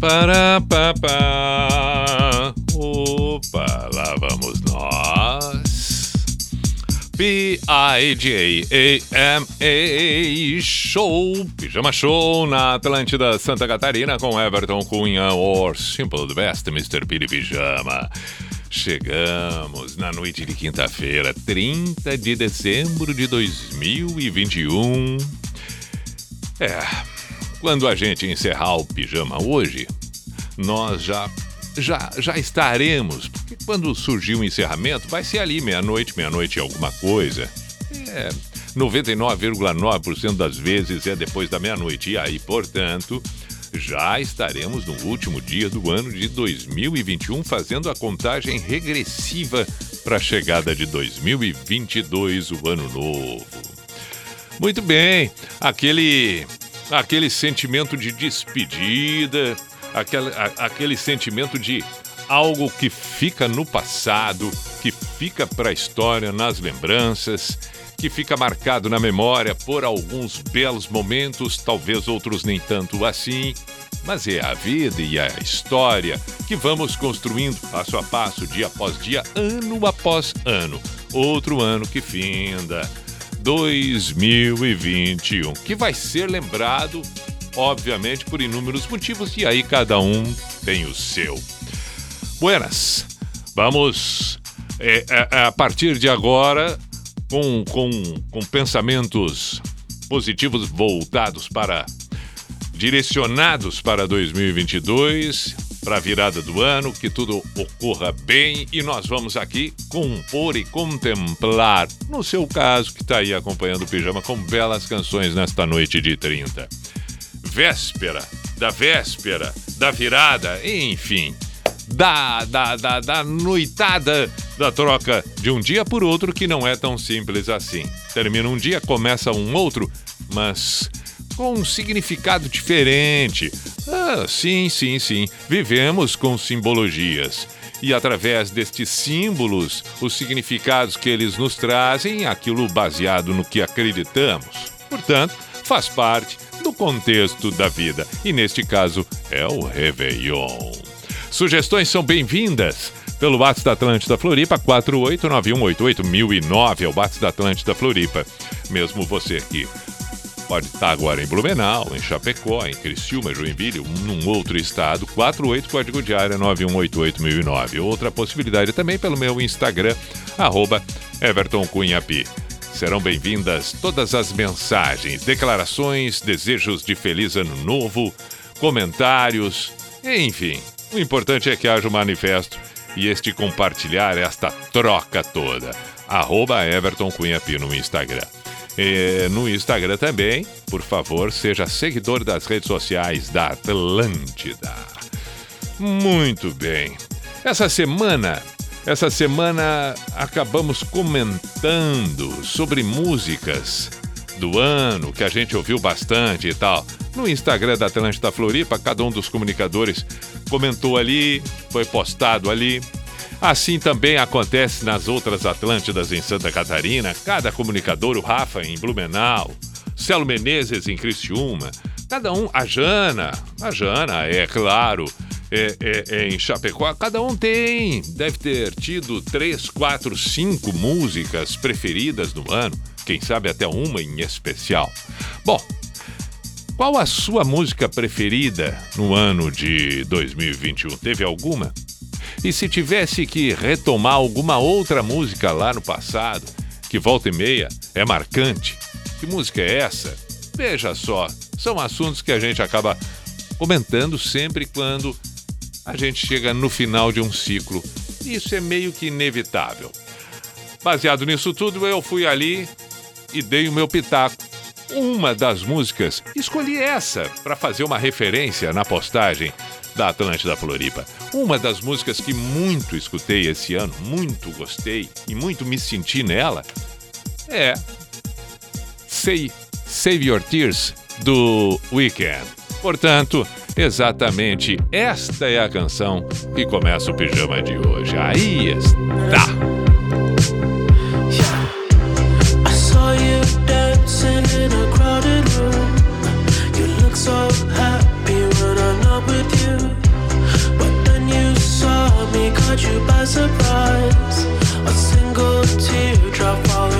Para, pa, pa. Opa, lá vamos nós. P-I-J-A-M-A Show, Pijama Show na Atlântida Santa Catarina com Everton Cunha or Simple the Best, Mr. Piri Pijama. Chegamos na noite de quinta-feira, 30 de dezembro de 2021. É, quando a gente encerrar o pijama hoje, nós já já já estaremos, porque quando surgir o encerramento vai ser ali meia-noite, meia-noite alguma coisa. É, 99,9% das vezes é depois da meia-noite e aí, portanto, já estaremos no último dia do ano de 2021 fazendo a contagem regressiva para a chegada de 2022, o ano novo. Muito bem, aquele aquele sentimento de despedida, aquele, a, aquele sentimento de algo que fica no passado, que fica para a história, nas lembranças, que fica marcado na memória por alguns belos momentos, talvez outros nem tanto assim. Mas é a vida e a história que vamos construindo passo a passo, dia após dia, ano após ano. Outro ano que finda. 2021, que vai ser lembrado, obviamente, por inúmeros motivos, e aí cada um tem o seu. Buenas, vamos é, é, a partir de agora com, com, com pensamentos positivos voltados para direcionados para 2022 para a virada do ano, que tudo ocorra bem e nós vamos aqui compor e contemplar, no seu caso que está aí acompanhando o Pijama, com belas canções nesta noite de 30. Véspera, da véspera, da virada, enfim, da, da, da, da noitada da troca de um dia por outro que não é tão simples assim. Termina um dia, começa um outro, mas com um significado diferente. Ah, sim, sim, sim. Vivemos com simbologias. E através destes símbolos, os significados que eles nos trazem, aquilo baseado no que acreditamos. Portanto, faz parte do contexto da vida. E neste caso, é o Réveillon. Sugestões são bem-vindas pelo WhatsApp da Atlântida Floripa, 489188009 é o WhatsApp da Atlântida Floripa. Mesmo você aqui Pode estar agora em Blumenau, em Chapecó, em Criciúma, Joinville, num outro estado, 48 código de área 9188009. Outra possibilidade também pelo meu Instagram, arroba Everton Cunhapi. Serão bem-vindas todas as mensagens, declarações, desejos de feliz ano novo, comentários, enfim. O importante é que haja um manifesto e este compartilhar esta troca toda. Arroba Everton Cunhapi no Instagram. E no Instagram também, por favor, seja seguidor das redes sociais da Atlântida. Muito bem. Essa semana, essa semana acabamos comentando sobre músicas do ano que a gente ouviu bastante e tal. No Instagram da Atlântida Floripa, cada um dos comunicadores comentou ali, foi postado ali. Assim também acontece nas outras Atlântidas em Santa Catarina, cada comunicador, o Rafa em Blumenau, Celo Menezes em Criciúma, cada um, a Jana, a Jana, é claro, é, é, é, em Chapecó, cada um tem, deve ter tido três, quatro, cinco músicas preferidas no ano, quem sabe até uma em especial. Bom, qual a sua música preferida no ano de 2021? Teve alguma? E se tivesse que retomar alguma outra música lá no passado, que volta e meia é marcante, que música é essa? Veja só, são assuntos que a gente acaba comentando sempre quando a gente chega no final de um ciclo. Isso é meio que inevitável. Baseado nisso tudo, eu fui ali e dei o meu pitaco uma das músicas, escolhi essa para fazer uma referência na postagem da Atlântida Floripa. Uma das músicas que muito escutei esse ano, muito gostei e muito me senti nela é Say, Save Your Tears do Weekend. Portanto, exatamente esta é a canção que começa o pijama de hoje. Aí está! You by surprise. A single teardrop falling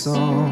song.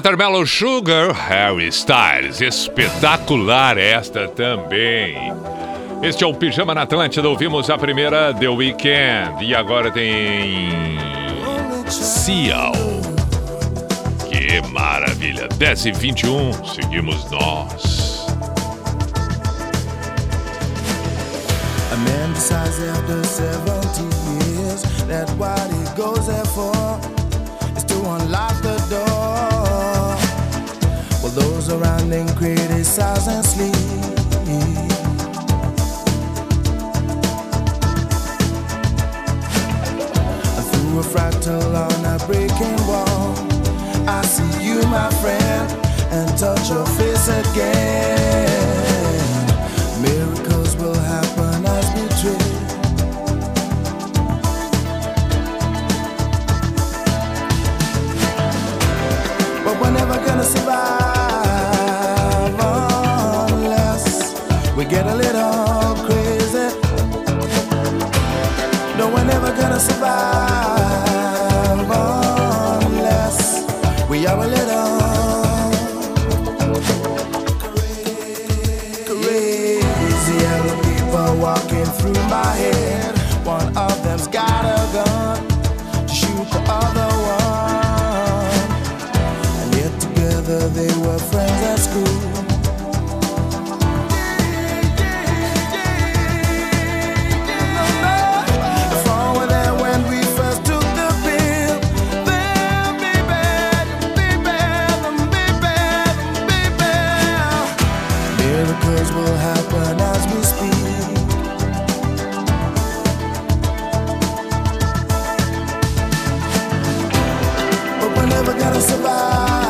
Watermelon Sugar, Harry Styles. Espetacular esta também. Este é o Pijama na Atlântida. Ouvimos a primeira The Weekend. E agora tem. Seal. Que maravilha. 10 e 21, seguimos nós. A man decides after 70 years that what he goes there for is to unlock the door. Those around them criticize and sleep. Through a fractal on a breaking wall, I see you, my friend, and touch your face again. survive. we're never gonna survive.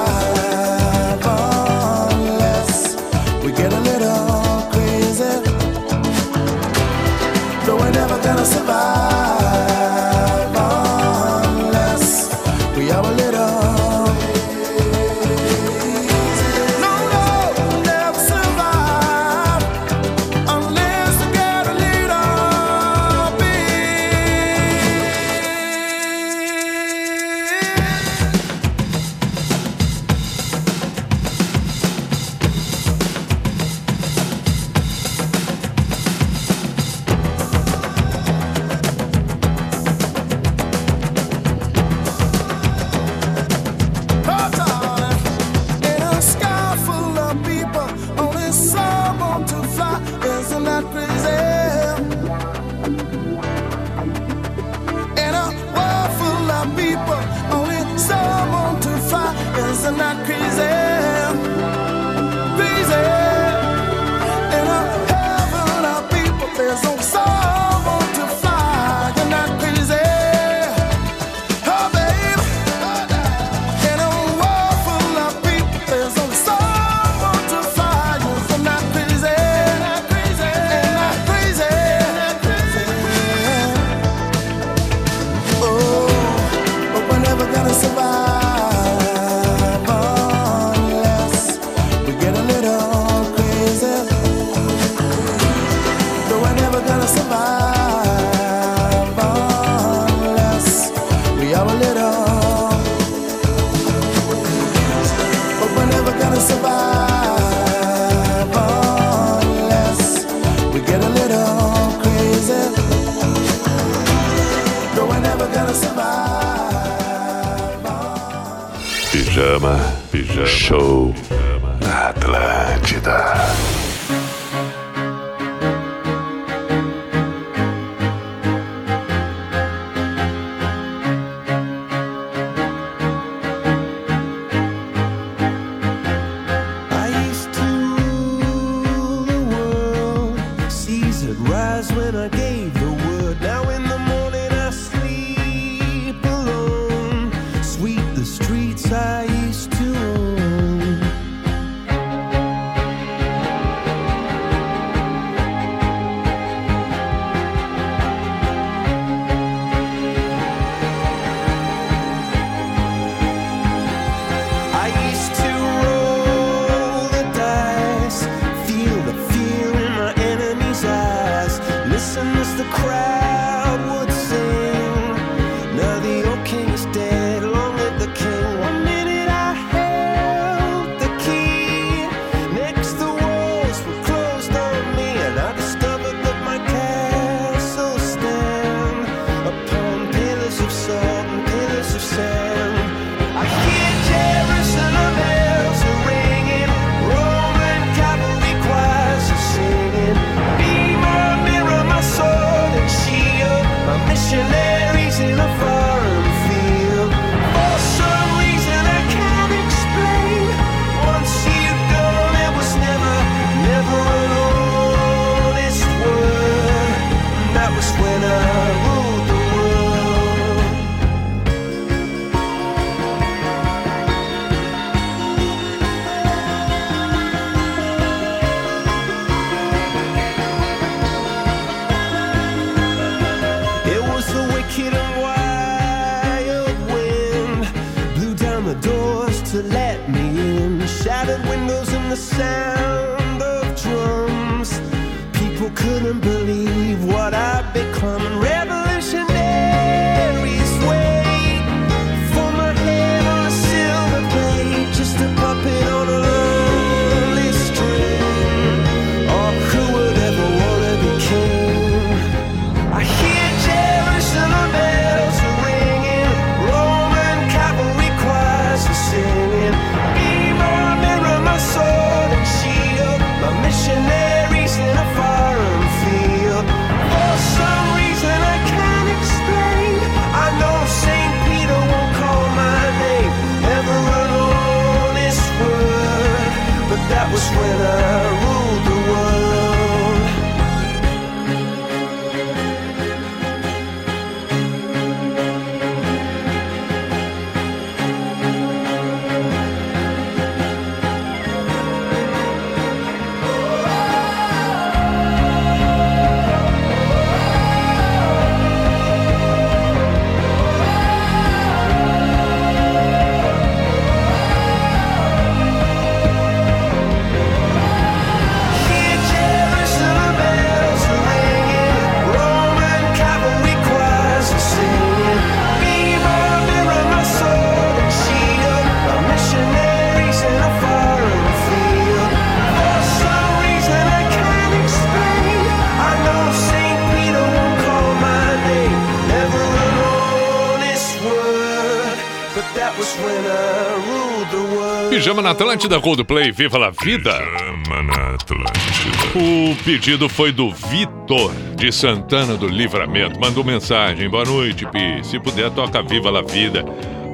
Pijama na Atlântida, Coldplay, Viva la Vida. Chama na Atlântida. O pedido foi do Vitor, de Santana do Livramento. Mandou mensagem. Boa noite, Pi. Se puder, toca Viva la Vida.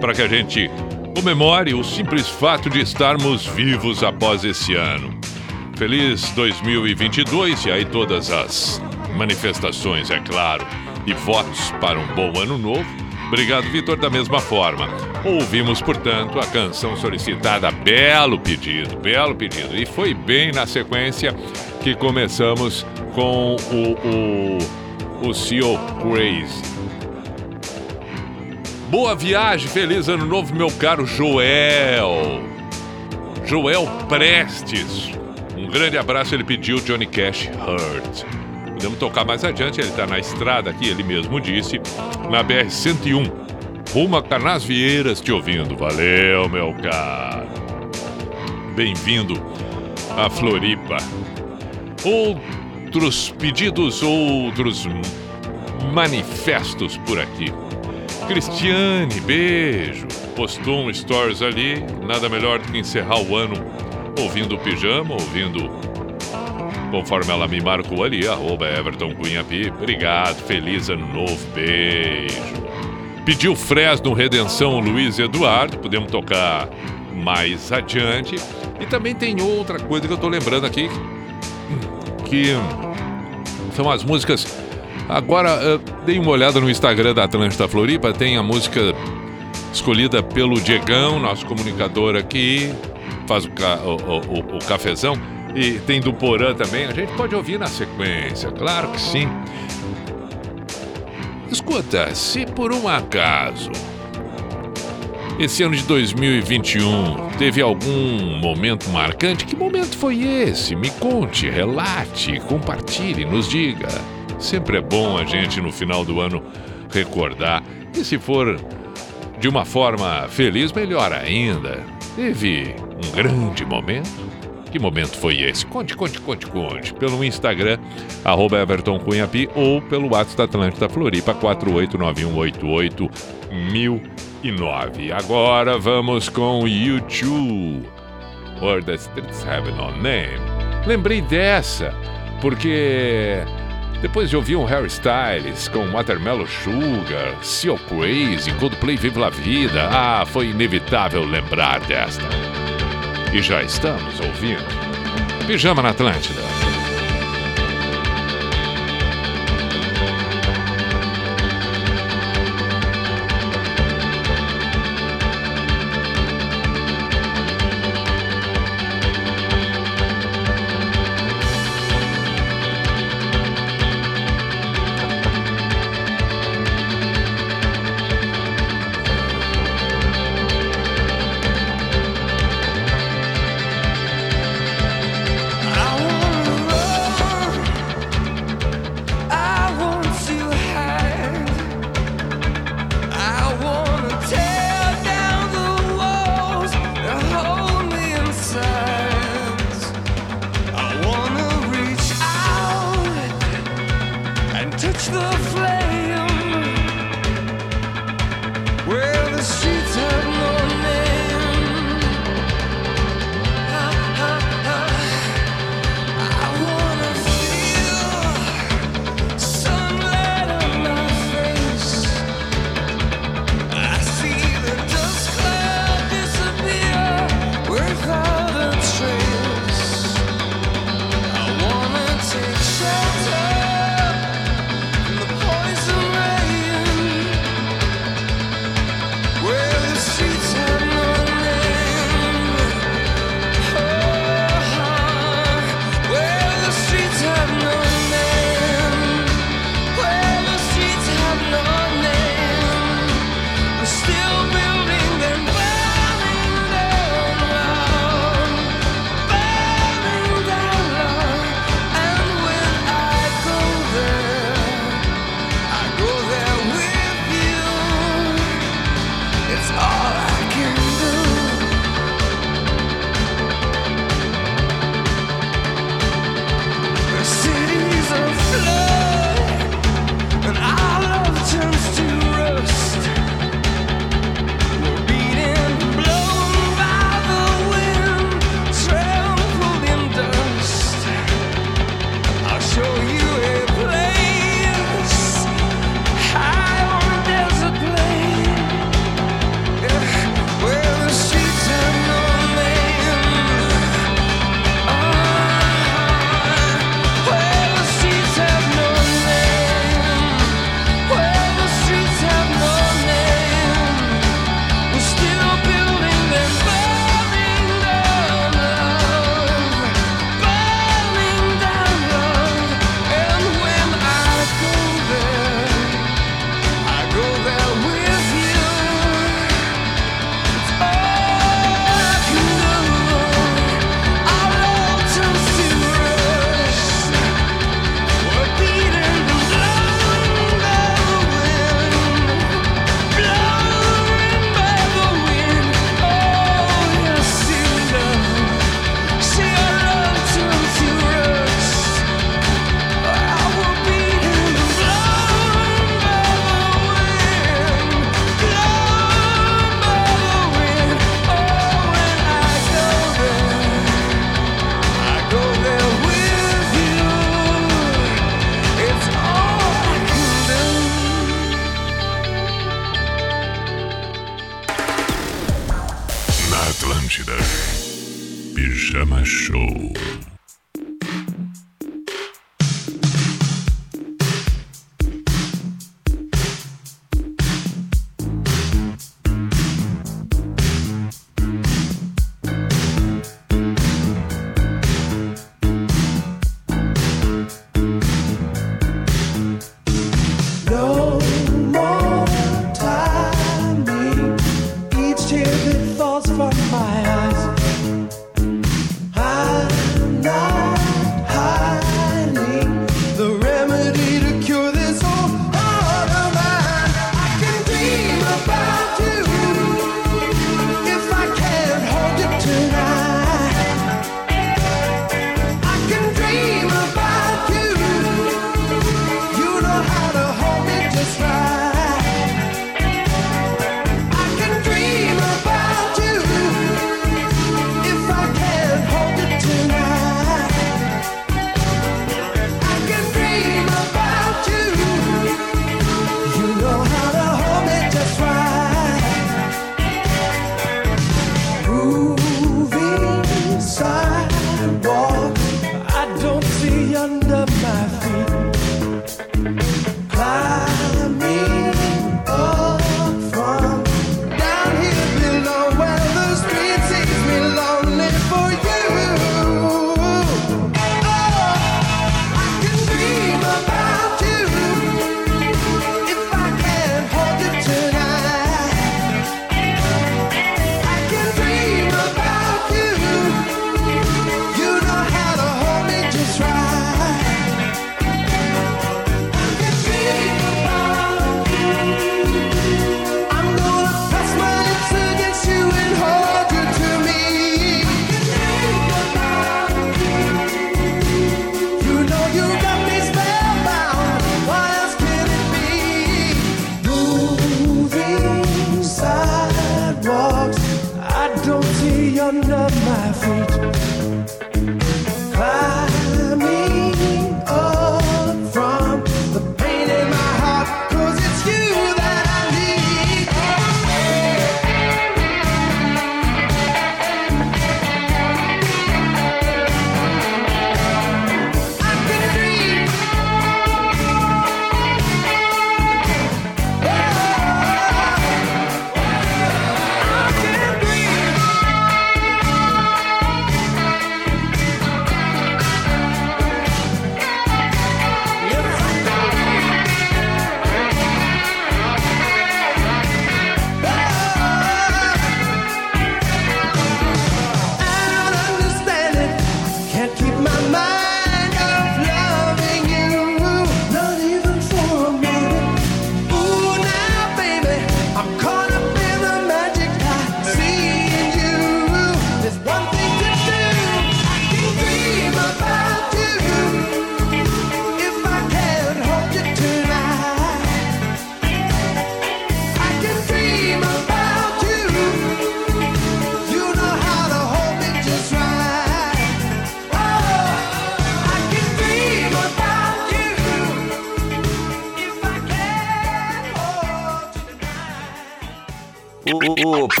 Para que a gente comemore o simples fato de estarmos vivos após esse ano. Feliz 2022 e aí todas as manifestações, é claro, e votos para um bom ano novo. Obrigado, Vitor, da mesma forma. Ouvimos, portanto, a canção solicitada, belo pedido, belo pedido. E foi bem na sequência que começamos com o, o, o CEO Crazy. Boa viagem, feliz ano novo, meu caro Joel. Joel Prestes. Um grande abraço, ele pediu Johnny Cash Hurt. Podemos tocar mais adiante, ele está na estrada aqui, ele mesmo disse, na BR-101, rumo a Canasvieiras te ouvindo. Valeu, meu caro. Bem-vindo a Floripa. Outros pedidos, outros manifestos por aqui. Cristiane, beijo. Postou um stories ali, nada melhor do que encerrar o ano ouvindo o pijama, ouvindo conforme ela me marcou ali, arroba Everton. Obrigado, feliz ano novo, beijo. Pediu Fresno Redenção Luiz Eduardo, podemos tocar mais adiante. E também tem outra coisa que eu tô lembrando aqui, que são as músicas. Agora, eu dei uma olhada no Instagram da Atlântida Floripa, tem a música escolhida pelo Diegão, nosso comunicador aqui, faz o, ca o, o, o cafezão. E tem do Porã também. A gente pode ouvir na sequência, claro que sim. Escuta, se por um acaso esse ano de 2021 teve algum momento marcante, que momento foi esse? Me conte, relate, compartilhe, nos diga. Sempre é bom a gente no final do ano recordar. E se for de uma forma feliz, melhor ainda. Teve um grande momento? Que momento foi esse? Conte, conte, conte, conte. Pelo Instagram, arroba Everton ou pelo WhatsApp da Atlântida Floripa, 489188009. Agora vamos com YouTube. Or the Streets Have No Name. Lembrei dessa, porque depois de ouvir um Harry Styles com Watermelon Sugar, Seal Crazy, Coldplay Vive La Vida, ah, foi inevitável lembrar desta. E já estamos ouvindo Pijama na Atlântida.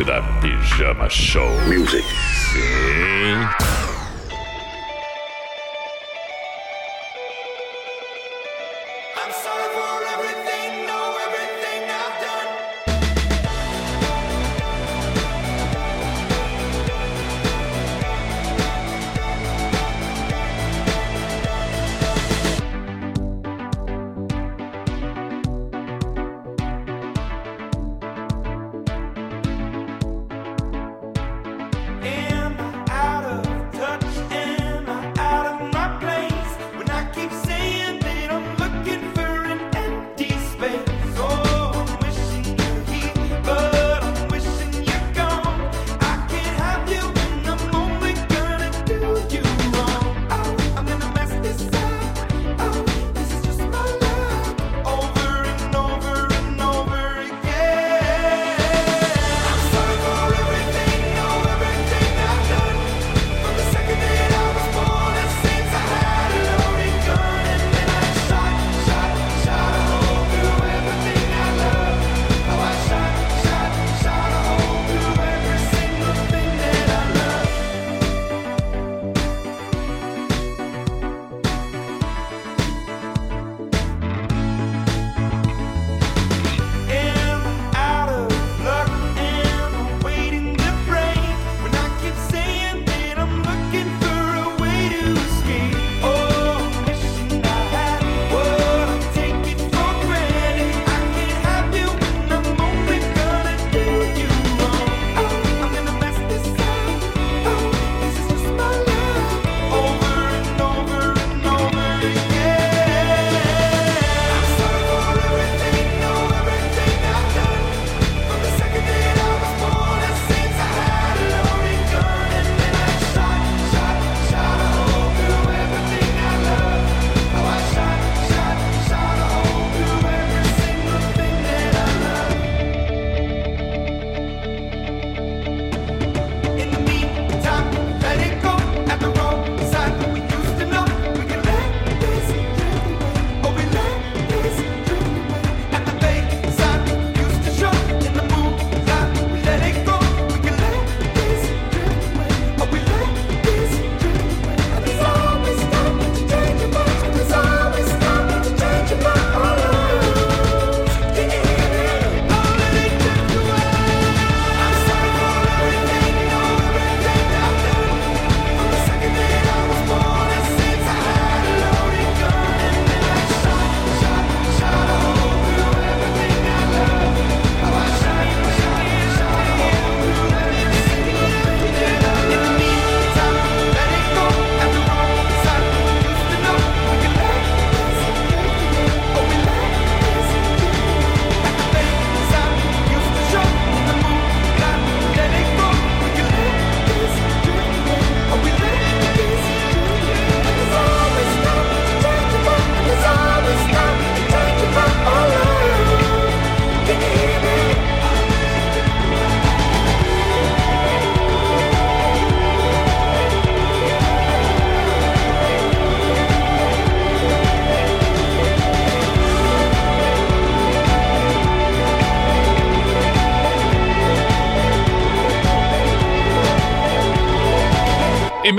Na Atlântida Pijama Show. Music.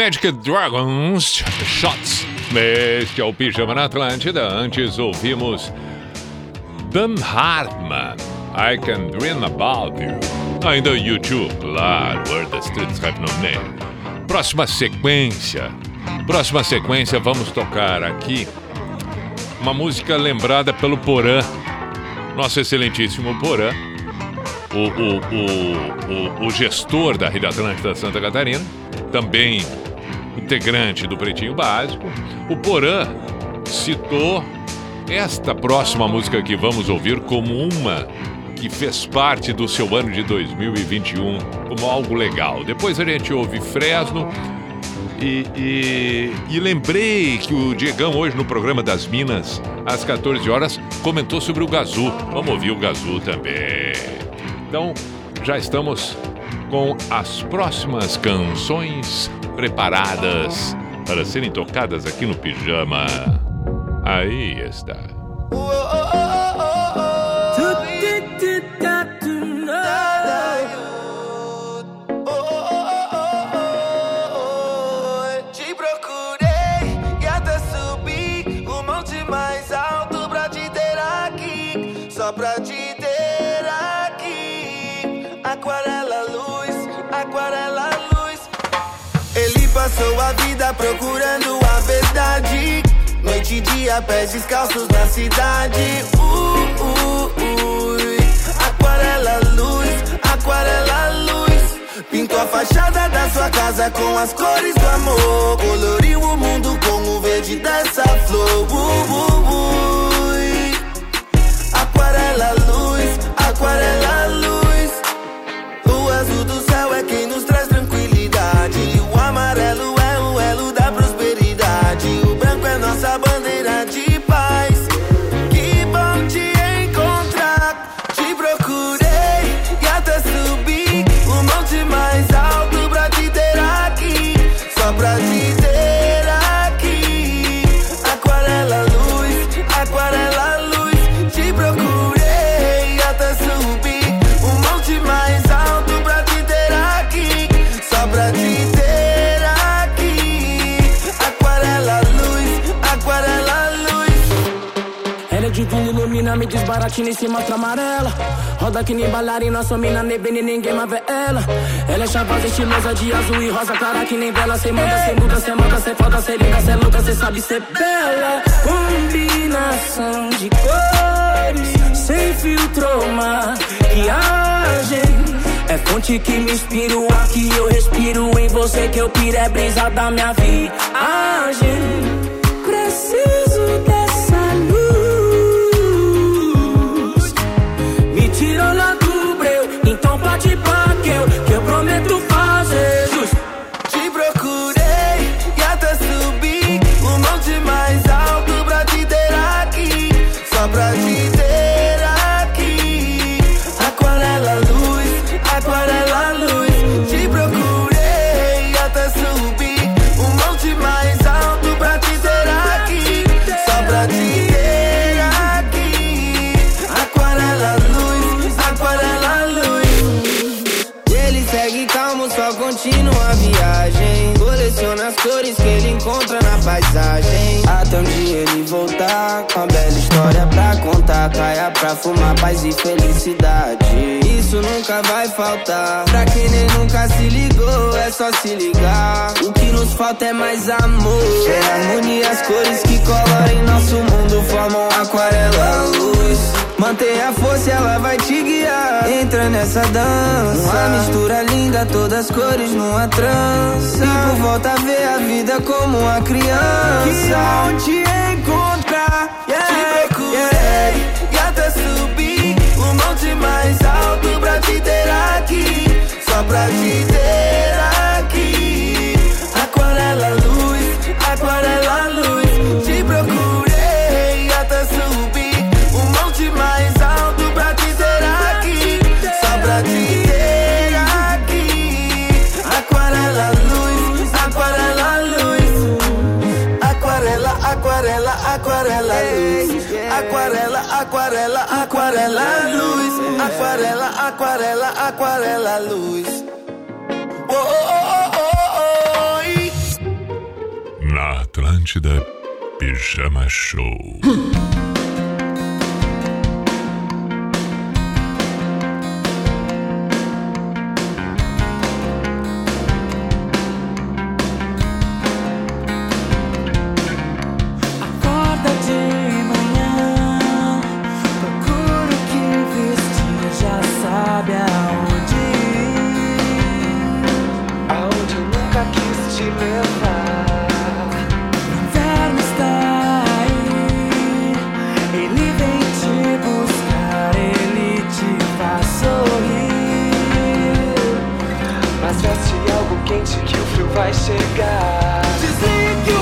Magic Dragons Shots. Este é o Pijama na Atlântida. Antes ouvimos Dan Hartman. I Can Dream About You. Ainda YouTube, claro. Where the Streets Have No Name. Próxima sequência. Próxima sequência, vamos tocar aqui uma música lembrada pelo Porã. Nosso excelentíssimo Porã. O, o, o, o, o gestor da Rede Atlântida Santa Catarina. Também integrante do Pretinho Básico. O Porã citou esta próxima música que vamos ouvir como uma que fez parte do seu ano de 2021 como algo legal. Depois a gente ouve Fresno e, e, e, lembrei que o Diegão hoje no programa das Minas, às 14 horas, comentou sobre o Gazu. Vamos ouvir o Gazu também. Então, já estamos com as próximas canções preparadas para serem tocadas aqui no Pijama. Aí está. Te procurando a verdade. Noite e dia, pés descalços na cidade. Uh, uh, uh. Aquarela luz, aquarela luz. Pintou a fachada da sua casa com as cores do amor. Coloriu o mundo com o verde dessa flor. Uh, uh, uh. Aquarela luz, aquarela luz. Desbaratina em cima da amarela. Roda que nem bailarina, sua mina e ninguém mais vê ela. Ela é chavosa, estilosa de azul e rosa, clara que nem vela. Cê manda, cê muda, cê manda, cê foda, cê linda, cê louca, cê sabe ser bela. Combinação de cores, sem filtro, maquiagem. É fonte que me inspira, o ar que eu respiro. Em você que eu piro, é brisa da minha viagem. Preciso dessa Me tirou lá voltar com a bela história pra contar. Caia pra fumar paz e felicidade. Isso nunca vai faltar. Pra quem nem nunca se ligou, é só se ligar. O que nos falta é mais amor. É harmonia, as cores que colorem nosso mundo formam aquarela luz. Mantenha a força, ela vai te guiar. Entra nessa dança. Uma mistura linda, todas as cores numa trança. E por volta ver a vida como uma criança. Que bom Pra te ter aqui. Aquarela luz, aquarela luz. Te procurei Aquarela, aquarela, aquarela, luz. Aquarela, aquarela, aquarela, luz. Oh, oh, oh, Na Atlântida, Pijama Show. Se algo quente que o frio vai chegar. Dizem que o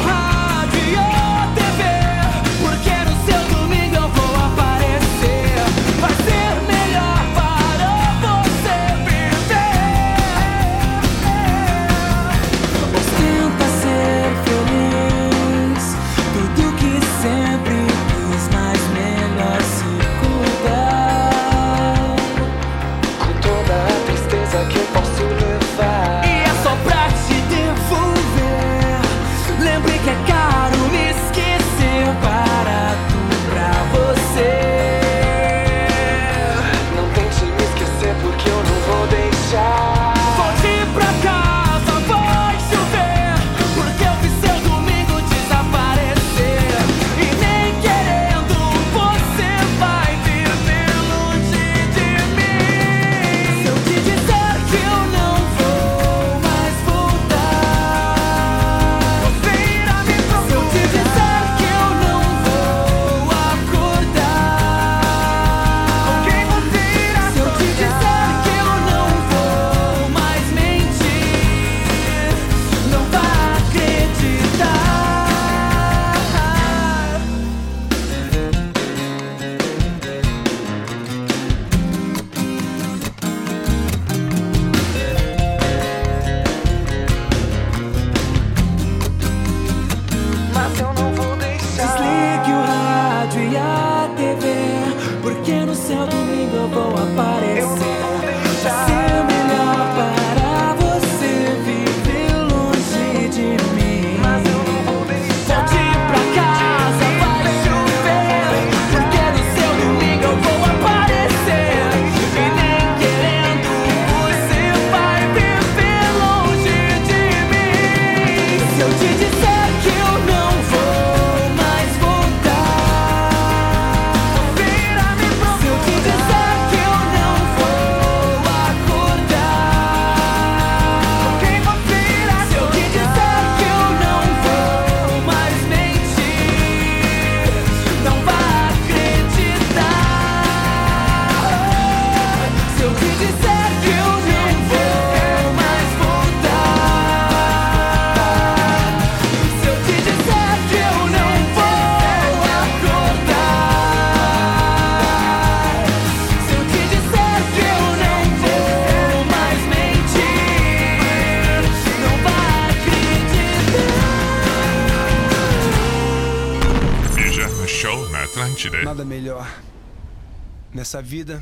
vida.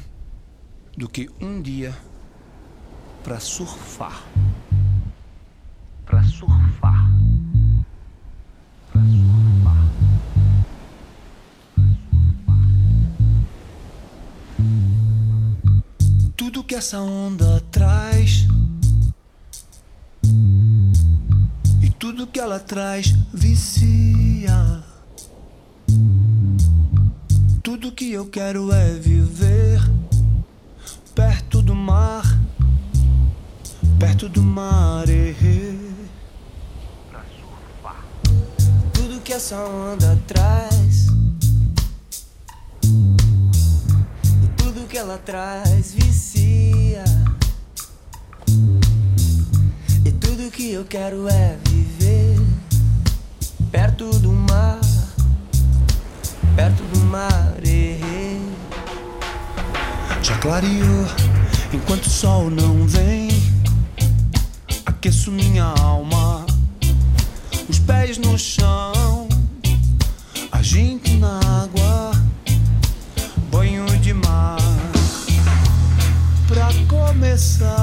ela traz vicia. E tudo que eu quero é viver perto do mar, perto do mar. Errei. Já clareou, enquanto o sol não vem, aqueço minha alma, os pés no chão, A gente this.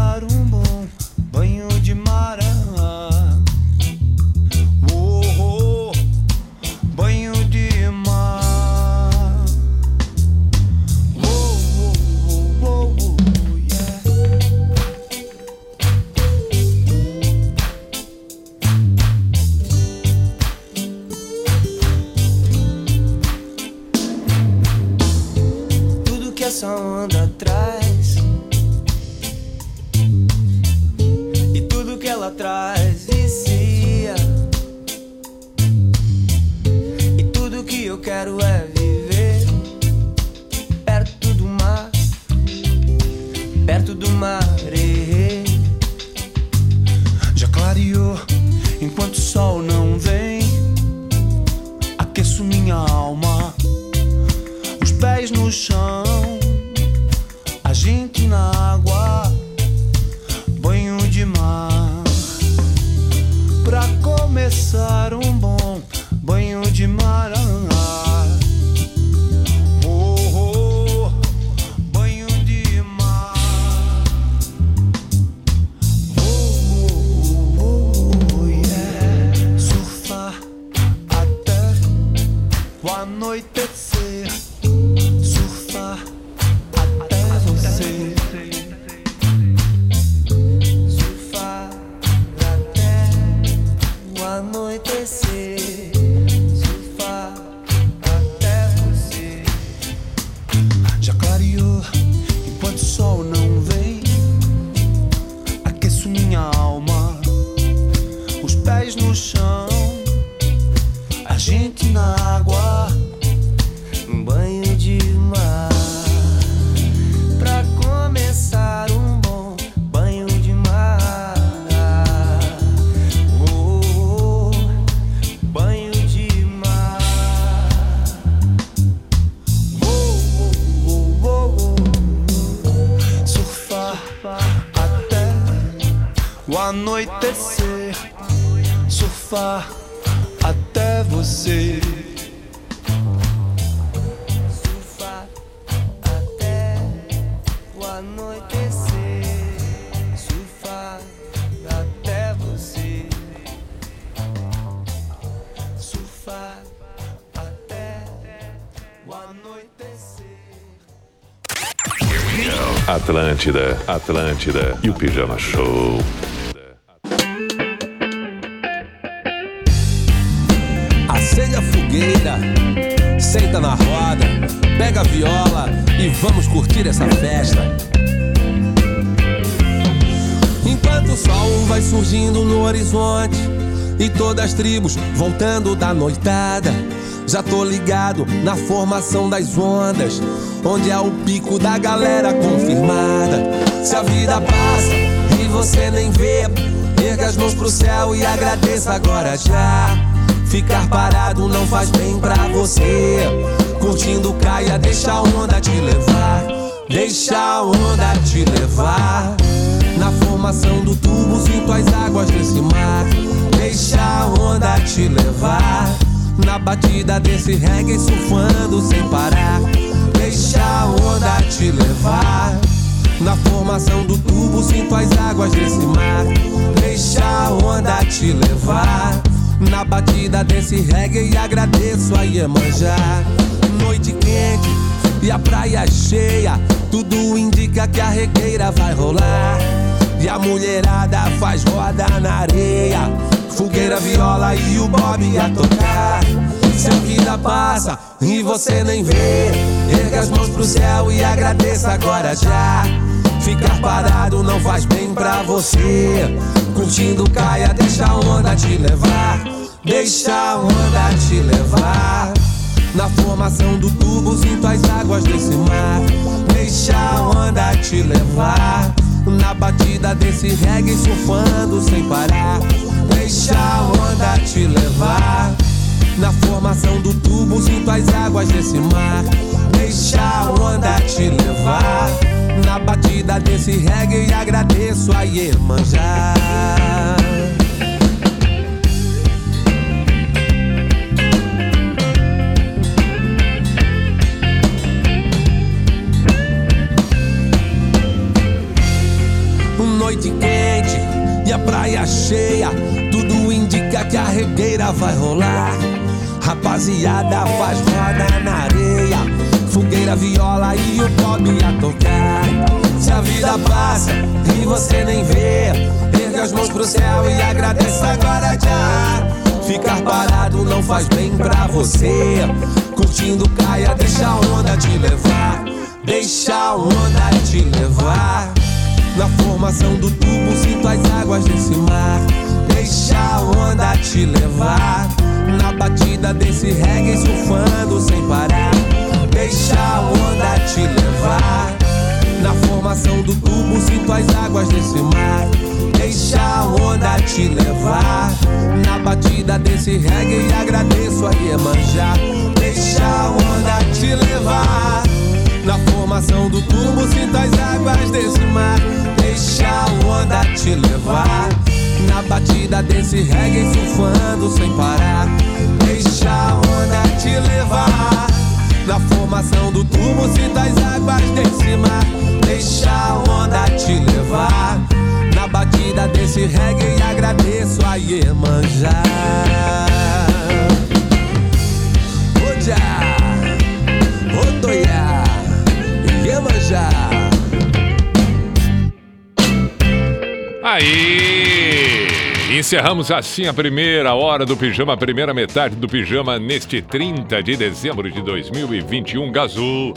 Atlântida, Atlântida e o Pijama Show. Acende a fogueira, senta na roda, pega a viola e vamos curtir essa festa. Enquanto o sol vai surgindo no horizonte e todas as tribos voltando da noitada, já tô ligado na formação das ondas, onde é o pico da galera confirmada. Se a vida passa e você nem vê, erga as mãos pro céu e agradeça agora já. Ficar parado não faz bem pra você. Curtindo caia, deixa a onda te levar. Deixa a onda te levar. Na formação do tubo, sinto as águas desse mar. Deixa a onda te levar. Na batida desse reggae, surfando sem parar. Deixa a onda te levar. Na formação do tubo, sinto as águas desse mar. Deixa a onda te levar. Na batida desse reggae, agradeço a Iemanjá. Noite quente e a praia cheia. Tudo indica que a regueira vai rolar. E a mulherada faz roda na areia. Fogueira, viola e o Bob a tocar. Se a vida passa e você nem vê, erga as mãos pro céu e agradeça agora já. Ficar parado não faz bem pra você. Curtindo caia, deixa a onda te levar. Deixa a onda te levar. Na formação do tubo, sinto as águas desse mar. Deixa a onda te levar. Na batida desse reggae, surfando sem parar. Deixa a onda te levar. Na formação do tubo, sinto as águas desse mar. Deixa a onda te levar. Na batida desse reggae, agradeço a Iemanjá. Noite quente e a praia cheia, tudo indica que a regueira vai rolar. Rapaziada faz roda na areia, fogueira, viola e o pop a tocar. Se a vida passa e você nem vê, erga as mãos pro céu e agradeça agora já. Ficar parado não faz bem pra você. Curtindo caia, deixa a onda te levar. Deixa a onda te levar. Na formação do tubo, sinto as águas desse mar. Deixa a onda te levar. Batida desse reggae surfando sem parar. Deixa a onda te levar. Na formação do tubo sinto as águas desse mar. Deixa a onda te levar. Na batida desse reggae agradeço a Iemanjá. Deixa a onda te levar. Na formação do tubo sinto as águas desse mar. Deixa a onda te levar. Na batida desse reggae surfando sem parar. Deixa a onda te levar. Na formação do tubo sinto as águas desse mar. Deixa a onda te levar. Na batida desse reggae agradeço a Iemanjá. Oja, Otoya, Iemanjá. Aí! Encerramos assim a primeira hora do pijama, a primeira metade do pijama neste 30 de dezembro de 2021. Gazul,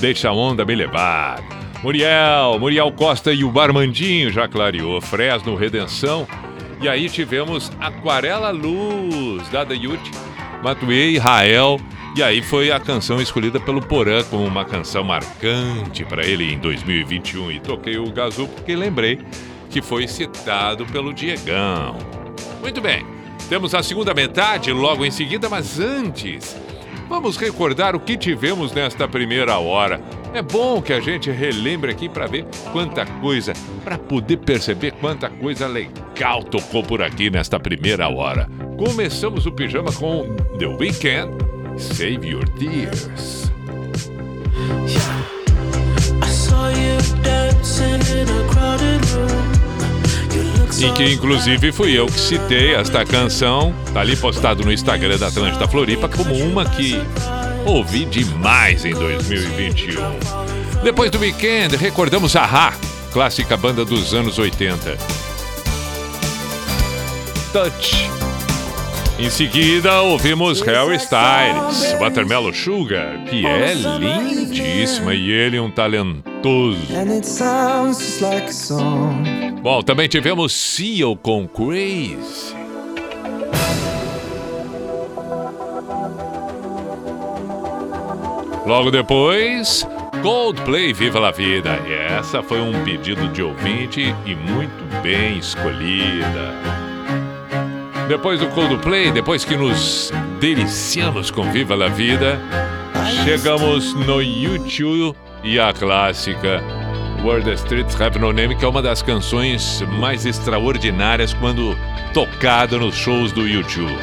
deixa a onda me levar. Muriel, Muriel Costa e o Barmandinho já clareou. Fresno, Redenção. E aí tivemos Aquarela Luz, da The Youth, Matuê e Rael. E aí foi a canção escolhida pelo Porã como uma canção marcante para ele em 2021. E toquei o Gazul porque lembrei que foi citado pelo Diegão. Muito bem, temos a segunda metade logo em seguida, mas antes, vamos recordar o que tivemos nesta primeira hora. É bom que a gente relembre aqui para ver quanta coisa, para poder perceber quanta coisa legal tocou por aqui nesta primeira hora. Começamos o pijama com The Weeknd, Save Your Tears. I saw you dancing in a crowded room. Em que inclusive fui eu que citei esta canção, tá ali postado no Instagram da Atlântida Floripa como uma que ouvi demais em 2021. Depois do weekend, recordamos a Ra, clássica banda dos anos 80. Touch. Em seguida, ouvimos Harry Styles, Watermelon Sugar, que é lindíssima e ele um talentoso. And it sounds just like a song. Bom, também tivemos Seal com Crazy. Logo depois, Coldplay Viva la Vida. E essa foi um pedido de ouvinte e muito bem escolhida. Depois do Coldplay, depois que nos deliciamos com Viva la Vida, chegamos no YouTube e a clássica Where the Streets Have No Name, que é uma das canções mais extraordinárias quando tocada nos shows do YouTube.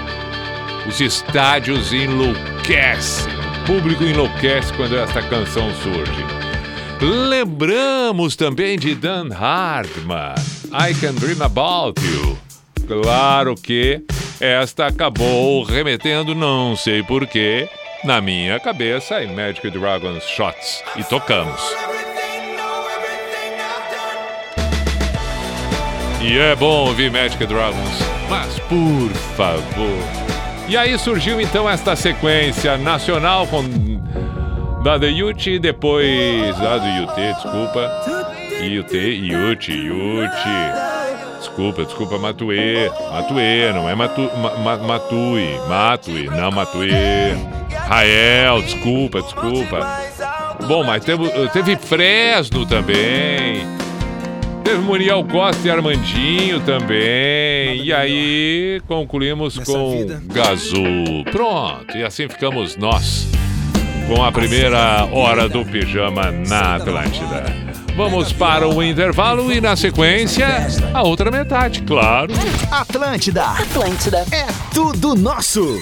Os estádios enlouquecem, o público enlouquece quando esta canção surge. Lembramos também de Dan Hartman, I Can Dream About You. Claro que esta acabou remetendo, não sei porquê, na minha cabeça em Magic Dragons Shots. E tocamos. E é bom ouvir Magic Dragons, mas por favor. E aí surgiu então esta sequência nacional com da The Yuti, depois da do Yuti, desculpa. Yuti, Yuti, Yuti. Desculpa, desculpa, Matue. Matue, não é Matu, ma, ma, Matui. Matui, não Matue. Rael, desculpa, desculpa. Bom, mas teve, teve Fresno também. Teve Muriel Costa e Armandinho também. E aí concluímos com Gazul. Pronto, e assim ficamos nós com a primeira hora do pijama na Atlântida. Vamos para o intervalo e na sequência a outra metade, claro. Atlântida. Atlântida. É tudo nosso.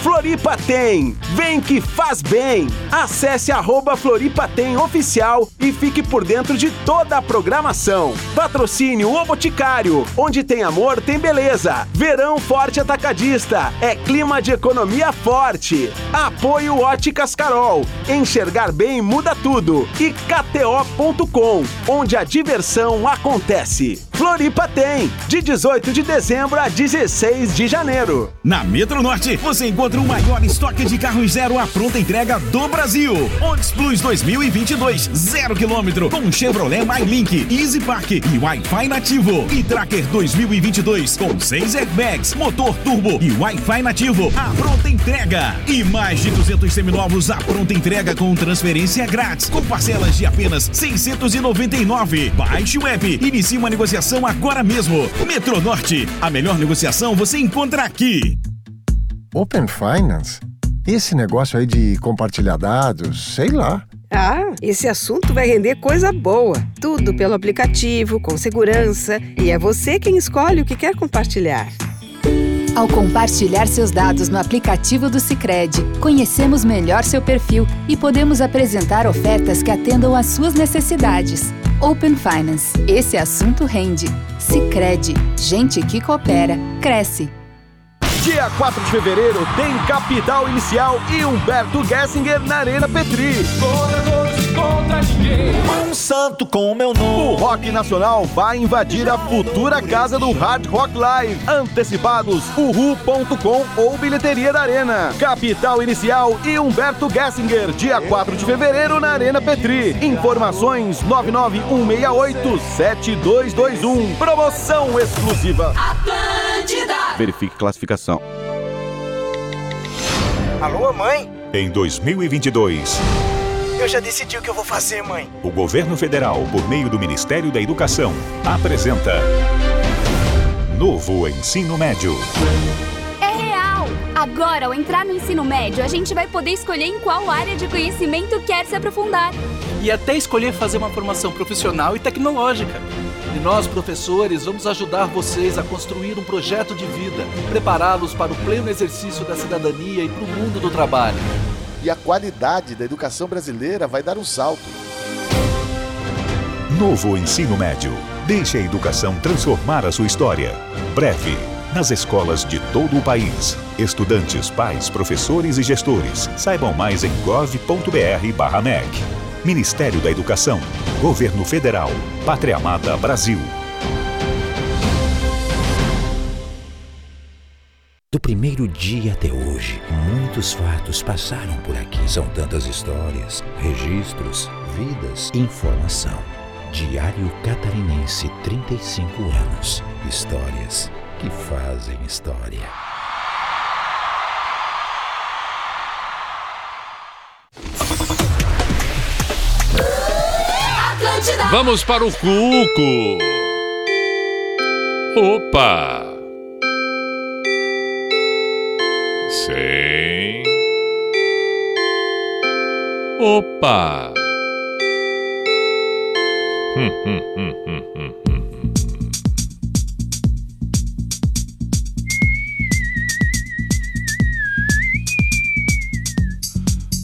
Floripa tem! Vem que faz bem! Acesse arroba Floripa tem oficial e fique por dentro de toda a programação. Patrocínio O Boticário, onde tem amor, tem beleza. Verão Forte Atacadista, é clima de economia forte. Apoio Óticas Carol, enxergar bem muda tudo. E KTO.com, onde a diversão acontece. Floripa tem, de 18 de dezembro a 16 de janeiro. Na Metro Norte, você encontra o maior estoque de carros zero à pronta entrega do Brasil. Onix Plus 2022, zero quilômetro, com Chevrolet MyLink, Easy Park e Wi-Fi nativo. E Tracker 2022, com seis airbags, motor turbo e Wi-Fi nativo, à pronta entrega. E mais de 200 seminovos à pronta entrega com transferência grátis, com parcelas de apenas 699. Baixe o app, inicie uma negociação agora mesmo. Metro Norte, a melhor negociação você encontra aqui. Open Finance? Esse negócio aí de compartilhar dados, sei lá. Ah, esse assunto vai render coisa boa. Tudo pelo aplicativo, com segurança. E é você quem escolhe o que quer compartilhar. Ao compartilhar seus dados no aplicativo do Sicredi, conhecemos melhor seu perfil e podemos apresentar ofertas que atendam às suas necessidades. Open Finance. Esse assunto rende. Sicredi. Gente que coopera cresce. Dia 4 de fevereiro tem Capital Inicial e Humberto Gessinger na Arena Petri. Um santo com meu nome. O Rock Nacional vai invadir a futura casa do Hard Rock Live. Antecipados, uhu.com ou bilheteria da Arena. Capital Inicial e Humberto Gessinger, dia 4 de fevereiro na Arena Petri. Informações 991687221. Promoção exclusiva. Atlântida. Verifique classificação. Alô, mãe? Em 2022, Eu já decidi o que eu vou fazer, mãe. o governo federal, por meio do Ministério da Educação, apresenta Novo Ensino Médio. É real! Agora, ao entrar no ensino médio, a gente vai poder escolher em qual área de conhecimento quer se aprofundar. e até escolher fazer uma formação profissional e tecnológica. E nós, professores, vamos ajudar vocês a construir um projeto de vida, prepará-los para o pleno exercício da cidadania e para o mundo do trabalho. E a qualidade da educação brasileira vai dar um salto. Novo Ensino Médio. Deixe a educação transformar a sua história. Breve, nas escolas de todo o país. Estudantes, pais, professores e gestores. Saibam mais em gov.br/mec. Ministério da Educação. Governo Federal. Pátria Amada Brasil. Do primeiro dia até hoje, muitos fatos passaram por aqui. São tantas histórias, registros, vidas, informação. Diário Catarinense, 35 anos. Histórias que fazem história. Vamos para o Cuco. Opa! Sim. Opa! Hum, hum, hum, hum, hum, hum.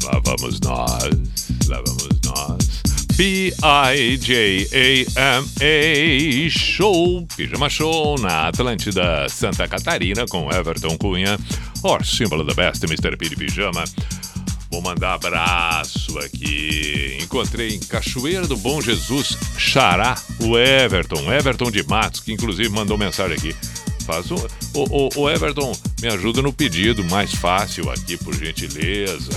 Lá vamos nós, lá vamos nós. P-I-J-A-M-A Show, Pijama Show na Atlântida Santa Catarina com Everton Cunha, or símbolo da best, Mr. P de Pijama. Vou mandar abraço aqui. Encontrei em Cachoeira do Bom Jesus, Xará, o Everton, Everton de Matos, que inclusive mandou mensagem aqui. Faz um, o, o, o Everton, me ajuda no pedido mais fácil aqui, por gentileza.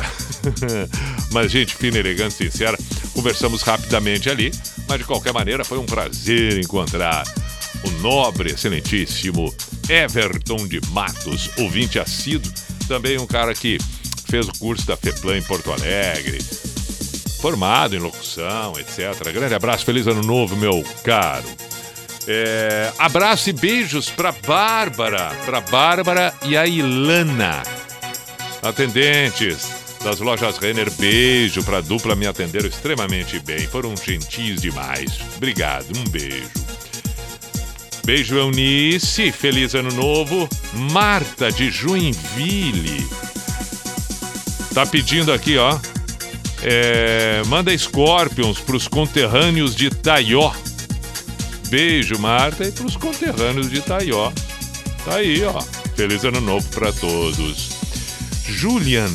mas, gente fina, elegante, sincera, conversamos rapidamente ali, mas de qualquer maneira foi um prazer encontrar o nobre, excelentíssimo Everton de Matos, ouvinte assíduo, também um cara que fez o curso da FEPLAN em Porto Alegre, formado em locução, etc. Grande abraço, feliz ano novo, meu caro. É, abraço e beijos para Bárbara, para Bárbara e a Ilana, atendentes das lojas Renner. Beijo para a dupla, me atenderam extremamente bem, foram gentis demais. Obrigado, um beijo. Beijo Eunice, feliz ano novo. Marta de Joinville. Tá pedindo aqui, ó. É, manda Scorpions pros conterrâneos de Taió. Beijo, Marta, e pros conterrâneos de Taió. Tá aí, ó. Feliz ano novo pra todos. Julian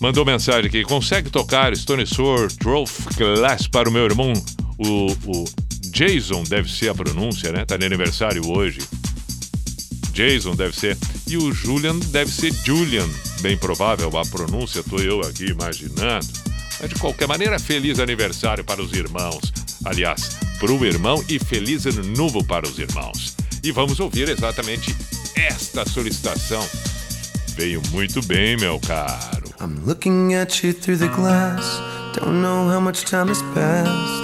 mandou mensagem aqui. Consegue tocar Stone Sword Trophy Class para o meu irmão? O, o Jason deve ser a pronúncia, né? Tá de aniversário hoje. Jason deve ser. E o Julian deve ser Julian. Bem provável a pronúncia, tô eu aqui imaginando. Mas de qualquer maneira, feliz aniversário para os irmãos. Aliás, para o irmão e feliz ano novo para os irmãos. E vamos ouvir exatamente esta solicitação. Veio muito bem, meu caro. I'm looking at you through the glass. Don't know how much time has passed.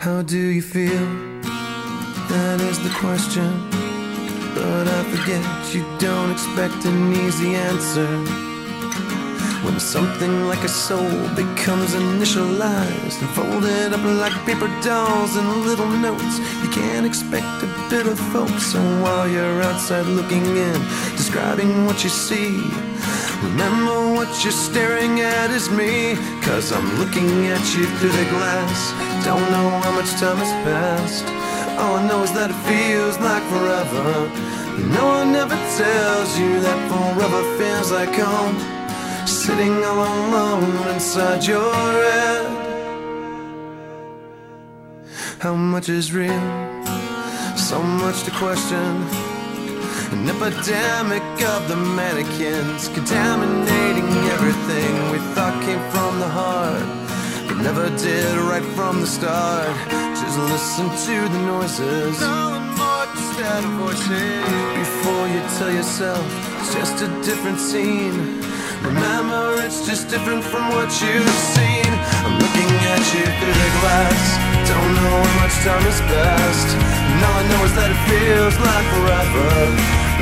How do you feel? That is the question. But I forget you don't expect an easy answer. When something like a soul becomes initialized and folded up like paper dolls and little notes, you can't expect a bit of folks. So while you're outside looking in, describing what you see, remember what you're staring at is me. Cause I'm looking at you through the glass. Don't know how much time has passed. All I know is that it feels like forever. No one ever tells you that forever feels like home. Sitting all alone inside your head. How much is real? So much to question. An epidemic of the mannequins contaminating everything we thought came from the heart, but never did right from the start. Just listen to the noises. Before you tell yourself it's just a different scene. Remember, it's just different from what you've seen. I'm looking at you through the glass. Don't know how much time has passed. And all I know is that it feels like forever.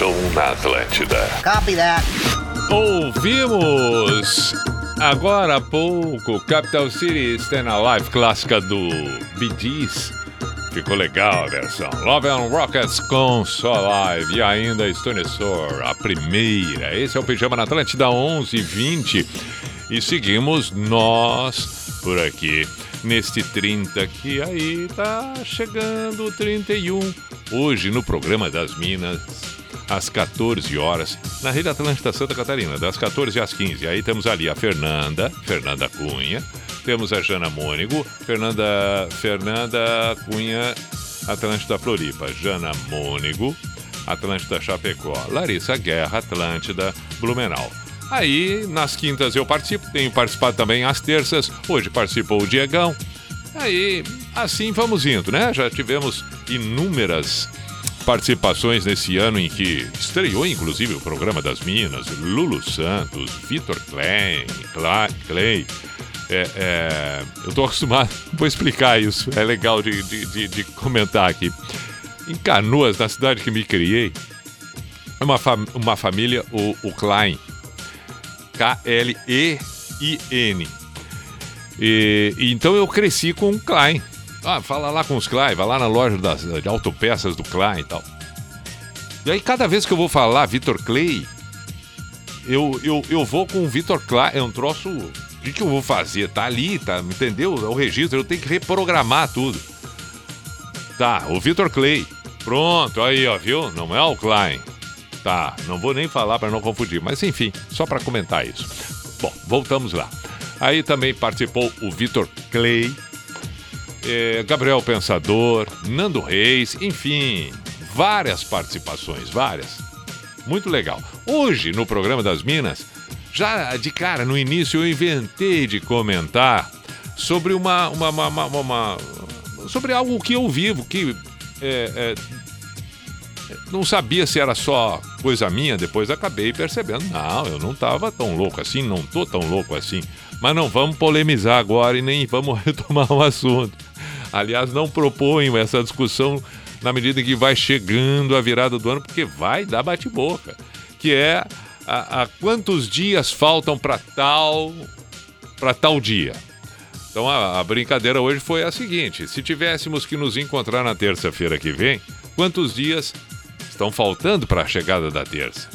Broadcastle na Atlântida. Copy that. Ouvimos agora há pouco Capital City Stand Alive, clássica do Bee Gees. Ficou legal a versão. Love and Rockets com Só Live e ainda Stone Sour, a primeira. Esse é o Pijama na Atlântida 1120 e seguimos nós por aqui neste 30 que aí tá chegando o 31. Hoje no programa das Minas às 14 horas, na Rede Atlântida Santa Catarina, das 14 às 15. Aí temos ali a Fernanda, Fernanda Cunha, temos a Jana Mônigo, Fernanda, Fernanda Cunha, Atlântida Floripa, Jana Mônigo, Atlântida Chapecó, Larissa Guerra, Atlântida Blumenau. Aí, nas quintas eu participo, tenho participado também às terças, hoje participou o Diegão. Aí, assim vamos indo, né? Já tivemos inúmeras participações nesse ano em que estreou inclusive o programa das Minas, Lulu Santos, Vitor Klein, Cla- Clay. É, é, eu tô acostumado, vou explicar isso, é legal de, de, de- de comentar aqui. Em Canoas, na cidade que me criei, é uma, fam- uma família, o, o Klein, K-L-E-I-N. E então eu cresci com o Klein. Ah, fala lá com os Klein, vai lá na loja das, de autopeças do Klein e tal. E aí, cada vez que eu vou falar Vitor Clay, eu, eu, eu vou com o Vitor Klein. É um troço. O que, que eu vou fazer? Tá ali, tá? Entendeu? É o registro, eu tenho que reprogramar tudo. Tá, o Vitor Clay. Pronto, aí, ó, viu? Não é o Klein. Tá, não vou nem falar para não confundir, mas enfim, só para comentar isso. Bom, voltamos lá. Aí também participou o Vitor Clay, eh, Gabriel Pensador, Nando Reis, enfim, várias participações, várias. Muito legal. Hoje, no programa das Minas, já de cara, no início, eu inventei de comentar sobre uma. uma, uma, uma- uma- sobre algo que eu vivo, que é, é, não sabia se era só coisa minha, depois acabei percebendo. Não, eu não estava tão louco assim, não tô tão louco assim. Mas não vamos polemizar agora e nem vamos retomar o assunto. Aliás, não proponho essa discussão na medida em que vai chegando a virada do ano, porque vai dar bate-boca. Que é a, a quantos dias faltam para tal, para tal dia. Então a, a brincadeira hoje foi a seguinte: se tivéssemos que nos encontrar na terça-feira que vem, quantos dias estão faltando para a chegada da terça?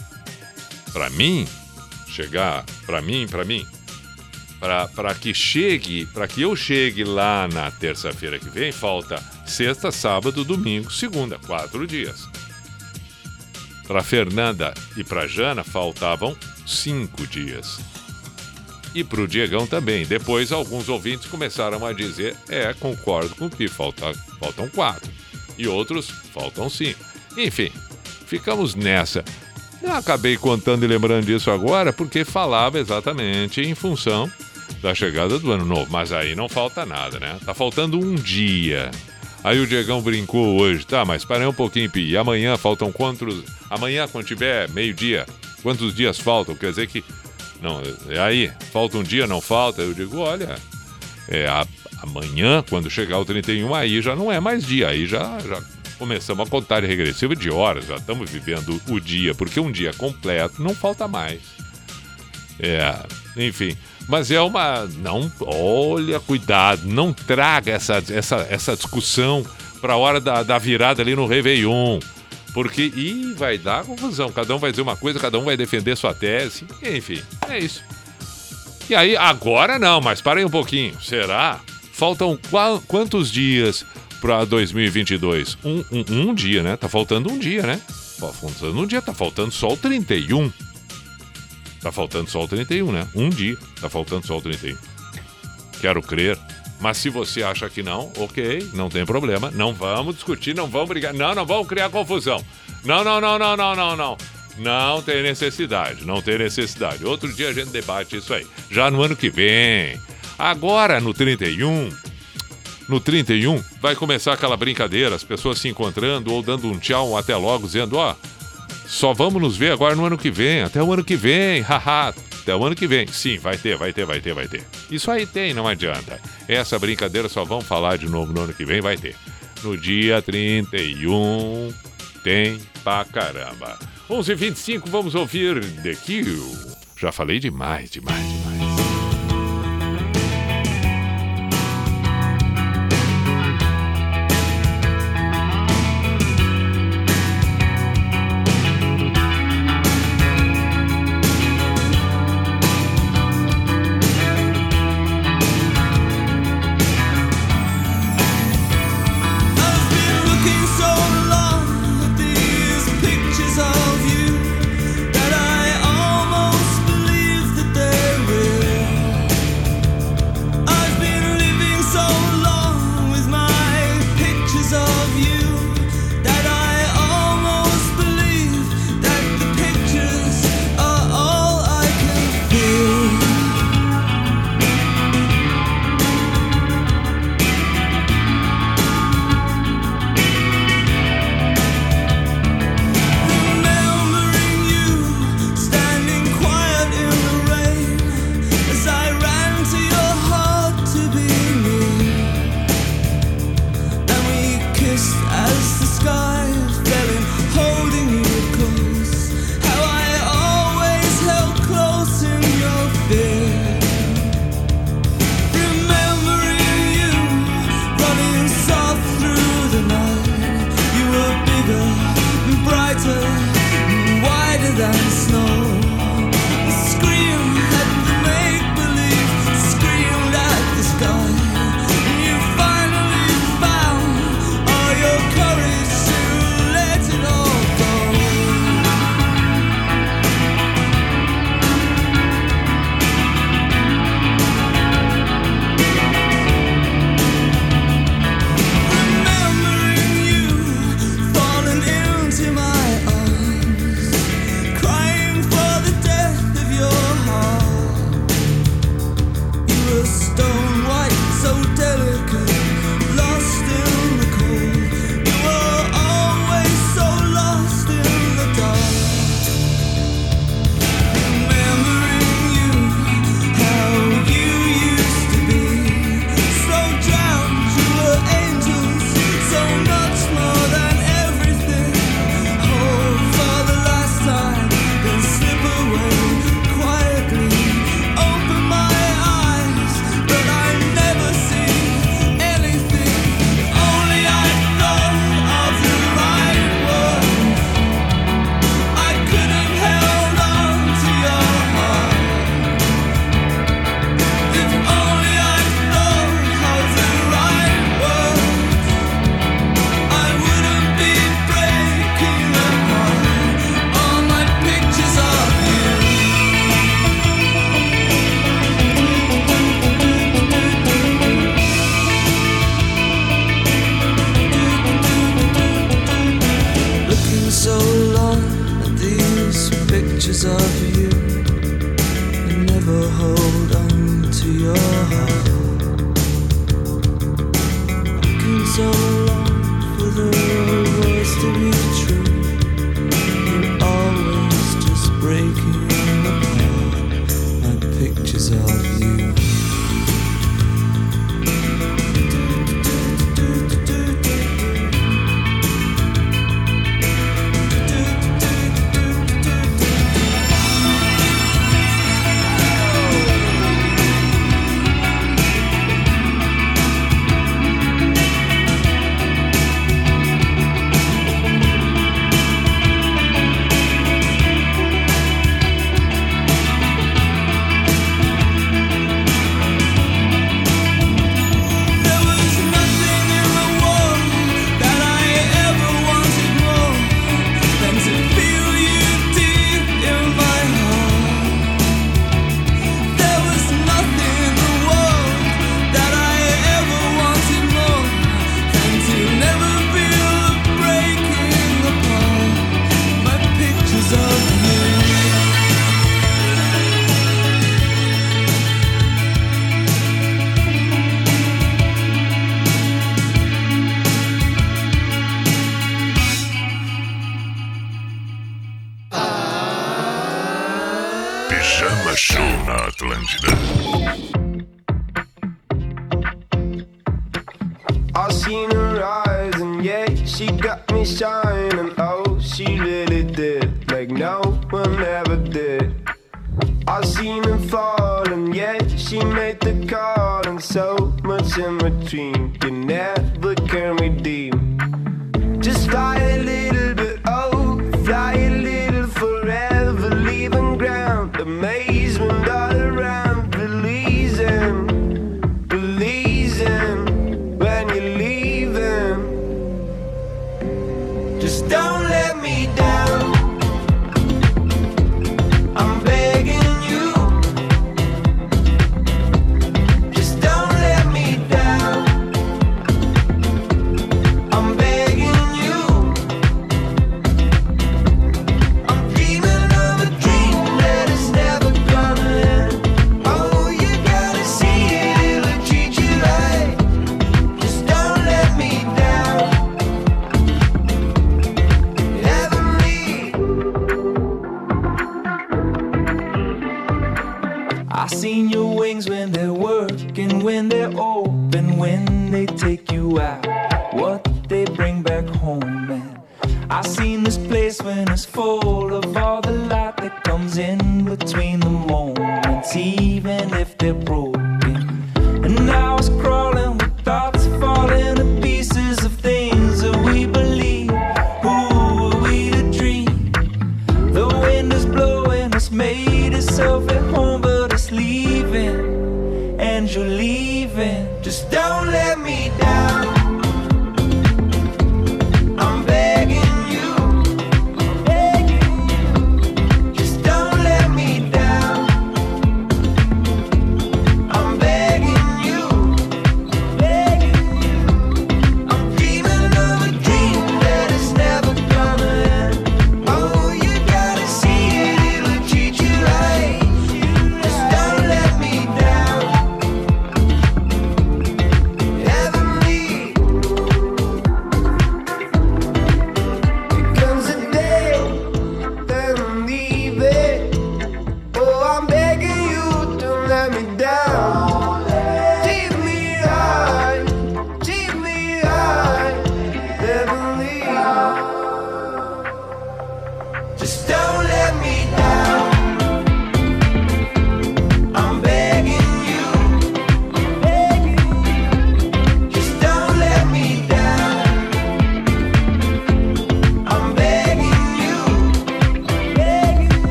Para mim, chegar, para mim, para mim, para que chegue, para que eu chegue lá na terça-feira que vem, falta sexta, sábado, domingo, segunda, quatro dias. Para Fernanda e para Jana faltavam cinco dias. E para o Diegão também. Depois, alguns ouvintes começaram a dizer: é, concordo com Pi, falta, faltam quatro. E outros, faltam cinco. Enfim, ficamos nessa. Eu acabei contando e lembrando disso agora porque falava exatamente em função da chegada do ano novo. Mas aí não falta nada, né? Tá faltando um dia. Aí o Diegão brincou hoje, tá, mas parei um pouquinho, Pi. E amanhã faltam quantos. Amanhã, quando tiver meio-dia, quantos dias faltam? Quer dizer que. Não, é aí, falta um dia, não falta? Eu digo, olha, é, a- amanhã, quando chegar o 31, aí já não é mais dia, aí já, já começamos a contagem regressiva de horas, já estamos vivendo o dia, porque um dia completo não falta mais. É, enfim. Mas é uma. Não, olha, cuidado, não traga essa, essa, essa discussão para a hora da, da virada ali no Réveillon. Porque, ih, vai dar confusão. Cada um vai dizer uma coisa, cada um vai defender sua tese. Enfim, é isso. E aí, agora não, mas parem um pouquinho. Será? Faltam qua- quantos dias para 2022? Um, um, um dia, né? Tá faltando um dia, né? Tá faltando um dia, tá faltando só o 31. Tá faltando só o 31, né? Um dia, tá faltando só o 31. Quero crer. Mas se você acha que não, ok, não tem problema. Não vamos discutir, não vamos brigar. Não, não vamos criar confusão. Não, não, não, não, não, não, não. Não tem necessidade, não tem necessidade. Outro dia a gente debate isso aí. Já no ano que vem. Agora, no 31, no 31, vai começar aquela brincadeira, as pessoas se encontrando ou dando um tchau, um até logo, dizendo, ó, só vamos nos ver agora no ano que vem, até o ano que vem, haha, até o ano que vem. Sim, vai ter, vai ter, vai ter, vai ter. Isso aí tem, não adianta. Essa brincadeira só vamos falar de novo no ano que vem, vai ter. No dia 31 tem pra caramba. 11h25, vamos ouvir The Kill. Já falei demais, demais, demais.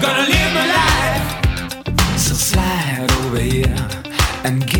gonna live my life. So slide over here and get.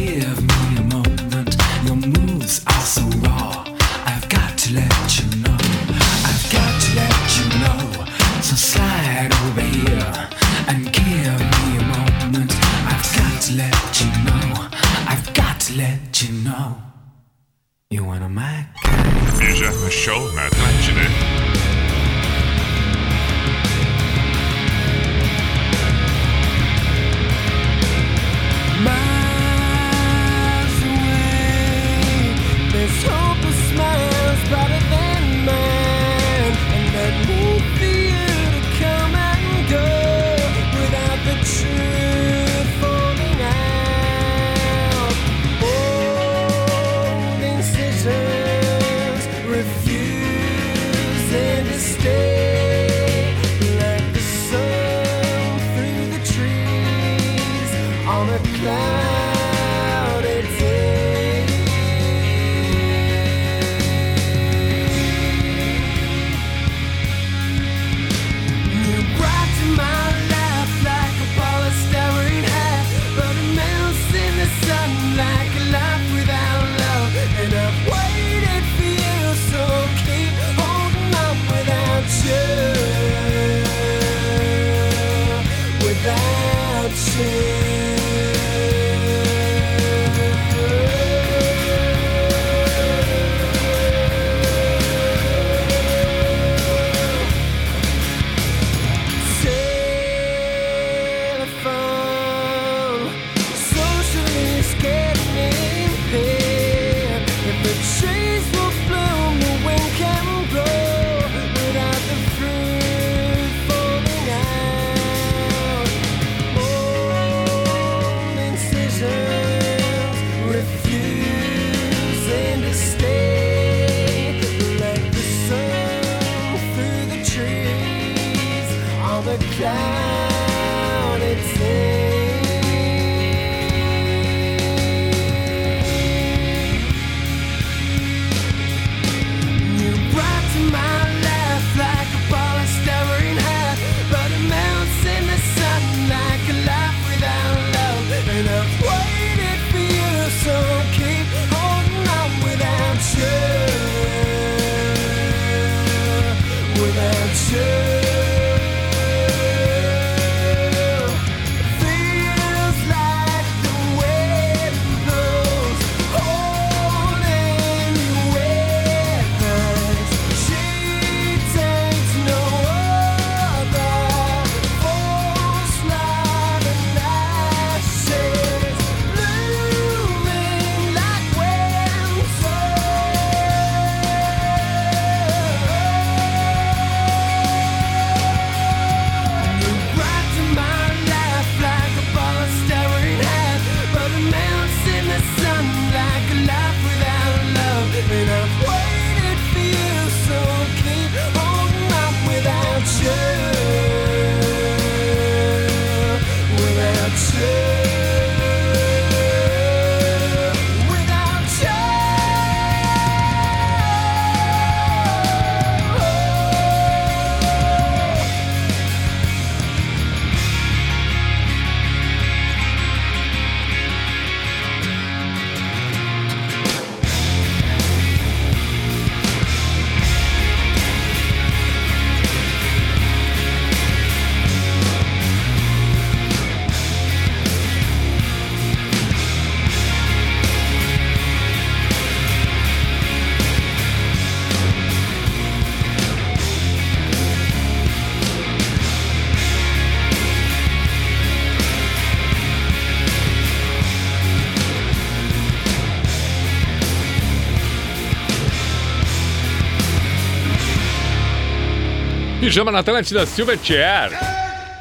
Pijama na Atlântida Silverchair.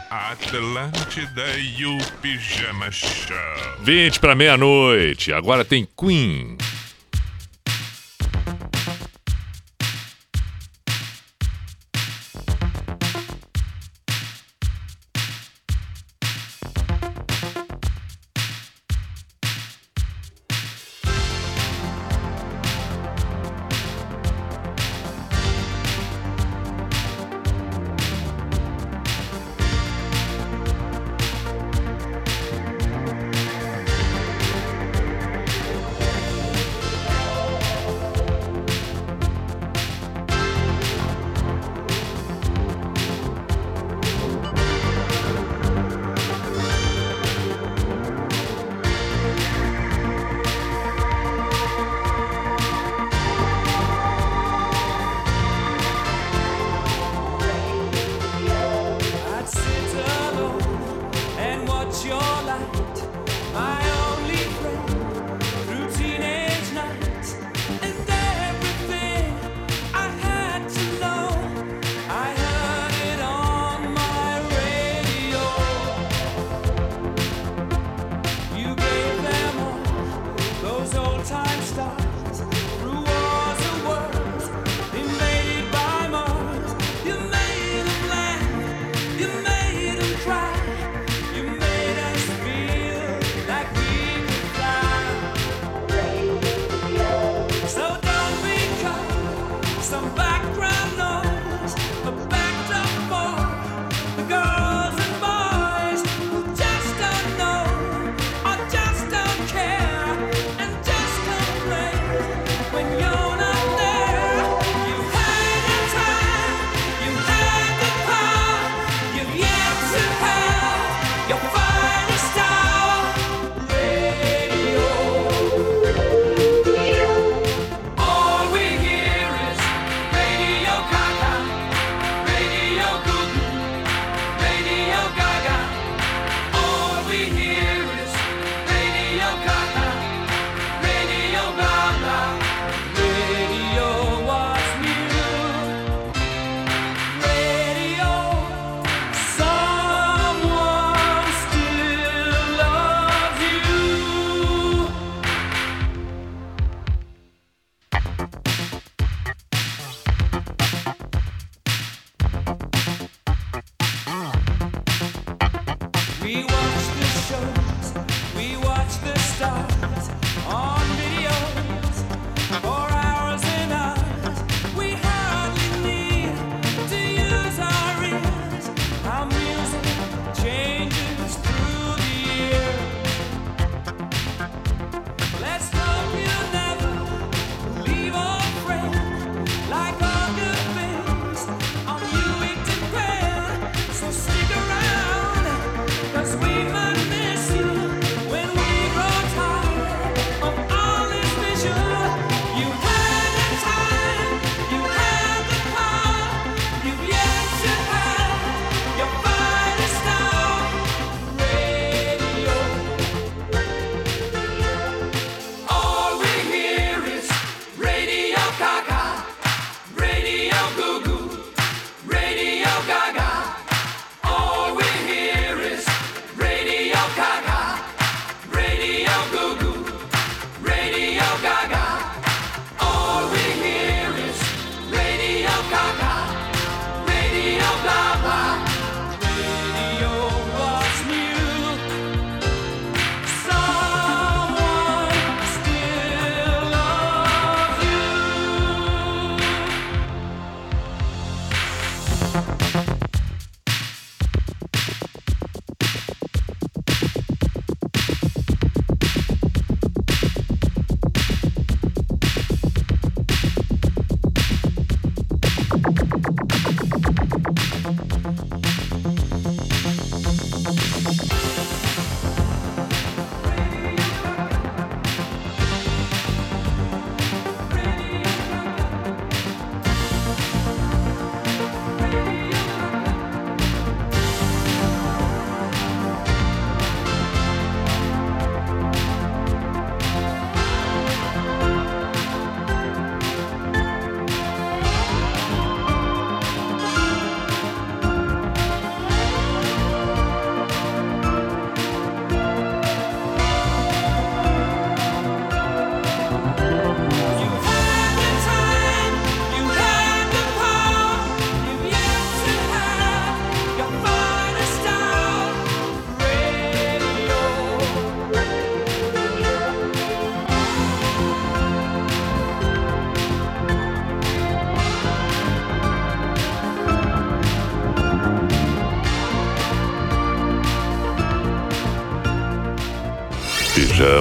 Atlântida e o Pijama Show. 20 para meia-noite. Agora tem Queen.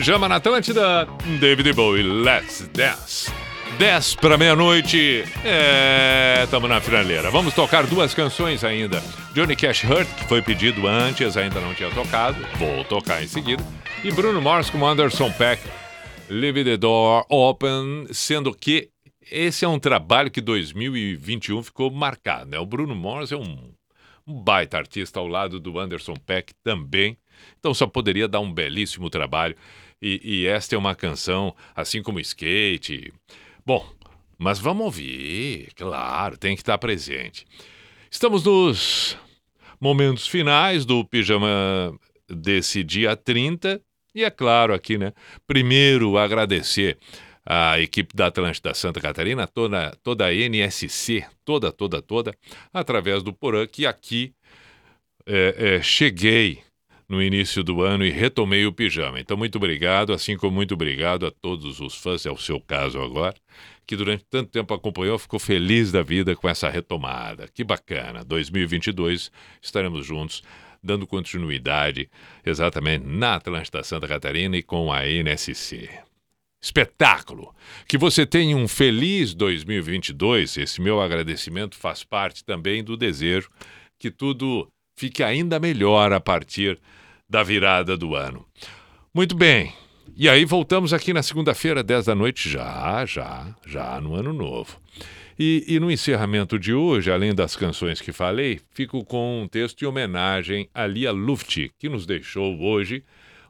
Pijama na Atlântida, David Bowie, Let's Dance. 10 para meia-noite, é, tamo na finaleira. Vamos tocar duas canções ainda. Johnny Cash Hurt, que foi pedido antes, ainda não tinha tocado, vou tocar em seguida. E Bruno Mars com Anderson Peck, Leave the Door Open, sendo que esse é um trabalho que 2021 ficou marcado, né? O Bruno Mars é um, um baita artista ao lado do Anderson Peck também. Então só poderia dar um belíssimo trabalho. E, e esta é uma canção, assim como Skate. Bom, mas vamos ouvir, claro, tem que estar presente. Estamos nos momentos finais do pijama desse dia 30. E é claro aqui, né? Primeiro agradecer a equipe da Atlântida Santa Catarina, toda, toda a NSC, toda, toda, toda, através do Porã, que aqui é, é, cheguei no início do ano e retomei o pijama. Então, muito obrigado, assim como muito obrigado a todos os fãs, é o seu caso agora, que durante tanto tempo acompanhou, ficou feliz da vida com essa retomada. Que bacana! 2022 estaremos juntos, dando continuidade exatamente na Atlântida Santa Catarina e com a NSC. espetáculo. Que você tenha um feliz 2022. Esse meu agradecimento faz parte também do desejo que tudo fique ainda melhor a partir da virada do ano. Muito bem. E aí voltamos aqui na segunda-feira, 10 da noite, já, já, já no ano novo. E, e, no encerramento de hoje, além das canções que falei, fico com um texto em homenagem a Lia Luft, que nos deixou hoje,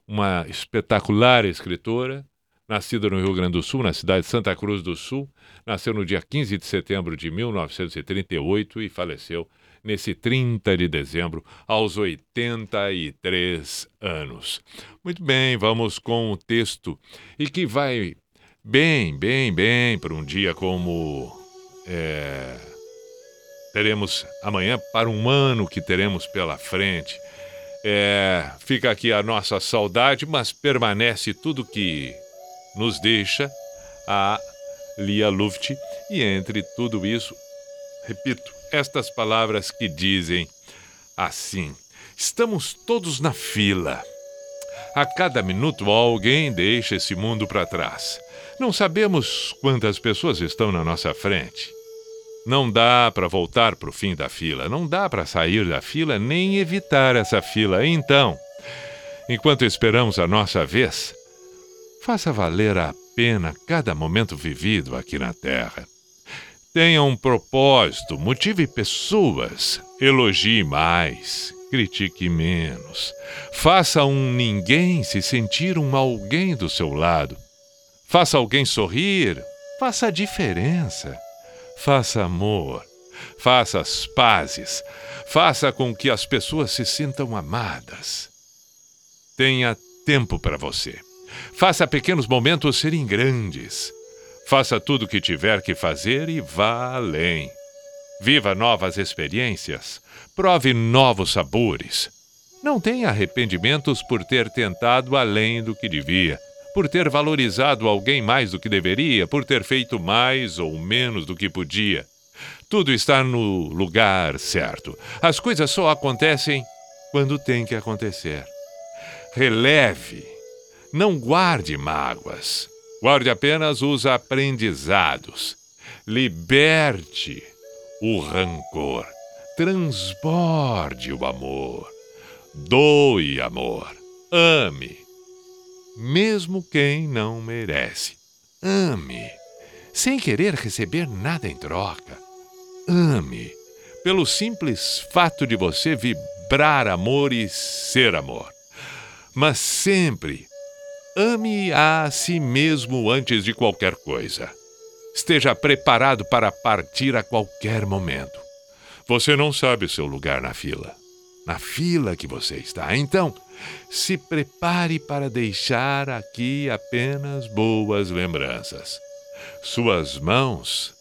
uma espetacular escritora, nascida no Rio Grande do Sul, na cidade de Santa Cruz do Sul, nasceu no dia 15 de setembro de 1938 e faleceu nesse 30 de dezembro, aos 83 anos. Muito bem, vamos com o texto e que vai bem, bem, bem para um dia como é, teremos amanhã, para um ano que teremos pela frente. É, fica aqui a nossa saudade, mas permanece tudo que nos deixa a Lia Luft. E entre tudo isso, repito, estas palavras que dizem assim: estamos todos na fila. A cada minuto alguém deixa esse mundo para trás. Não sabemos quantas pessoas estão na nossa frente. Não dá para voltar para o fim da fila, não dá para sair da fila nem evitar essa fila. Então, enquanto esperamos a nossa vez, faça valer a pena cada momento vivido aqui na Terra. Tenha um propósito, motive pessoas, elogie mais, critique menos. Faça um ninguém se sentir um alguém do seu lado. Faça alguém sorrir, faça a diferença. Faça amor, faça as pazes, faça com que as pessoas se sintam amadas. Tenha tempo para você. Faça pequenos momentos serem grandes. Faça tudo o que tiver que fazer e vá além. Viva novas experiências. Prove novos sabores. Não tenha arrependimentos por ter tentado além do que devia, por ter valorizado alguém mais do que deveria, por ter feito mais ou menos do que podia. Tudo está no lugar certo. As coisas só acontecem quando tem que acontecer. Releve. Não guarde mágoas. Guarde apenas os aprendizados. Liberte o rancor. Transborde o amor. Doe amor. Ame. Mesmo quem não merece. Ame. Sem querer receber nada em troca. Ame. Pelo simples fato de você vibrar amor e ser amor. Mas sempre ame a si mesmo antes de qualquer coisa. Esteja preparado para partir a qualquer momento. Você não sabe seu lugar na fila. Na fila que você está. Então, se prepare para deixar aqui apenas boas lembranças. Suas mãos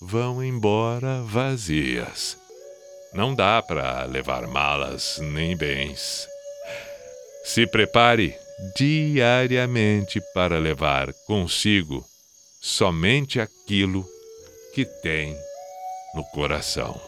vão embora vazias. Não dá para levar malas nem bens. Se prepare diariamente para levar consigo somente aquilo que tem no coração.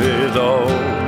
it all.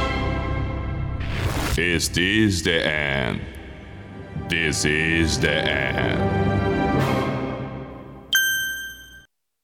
Is this the end? This is the end.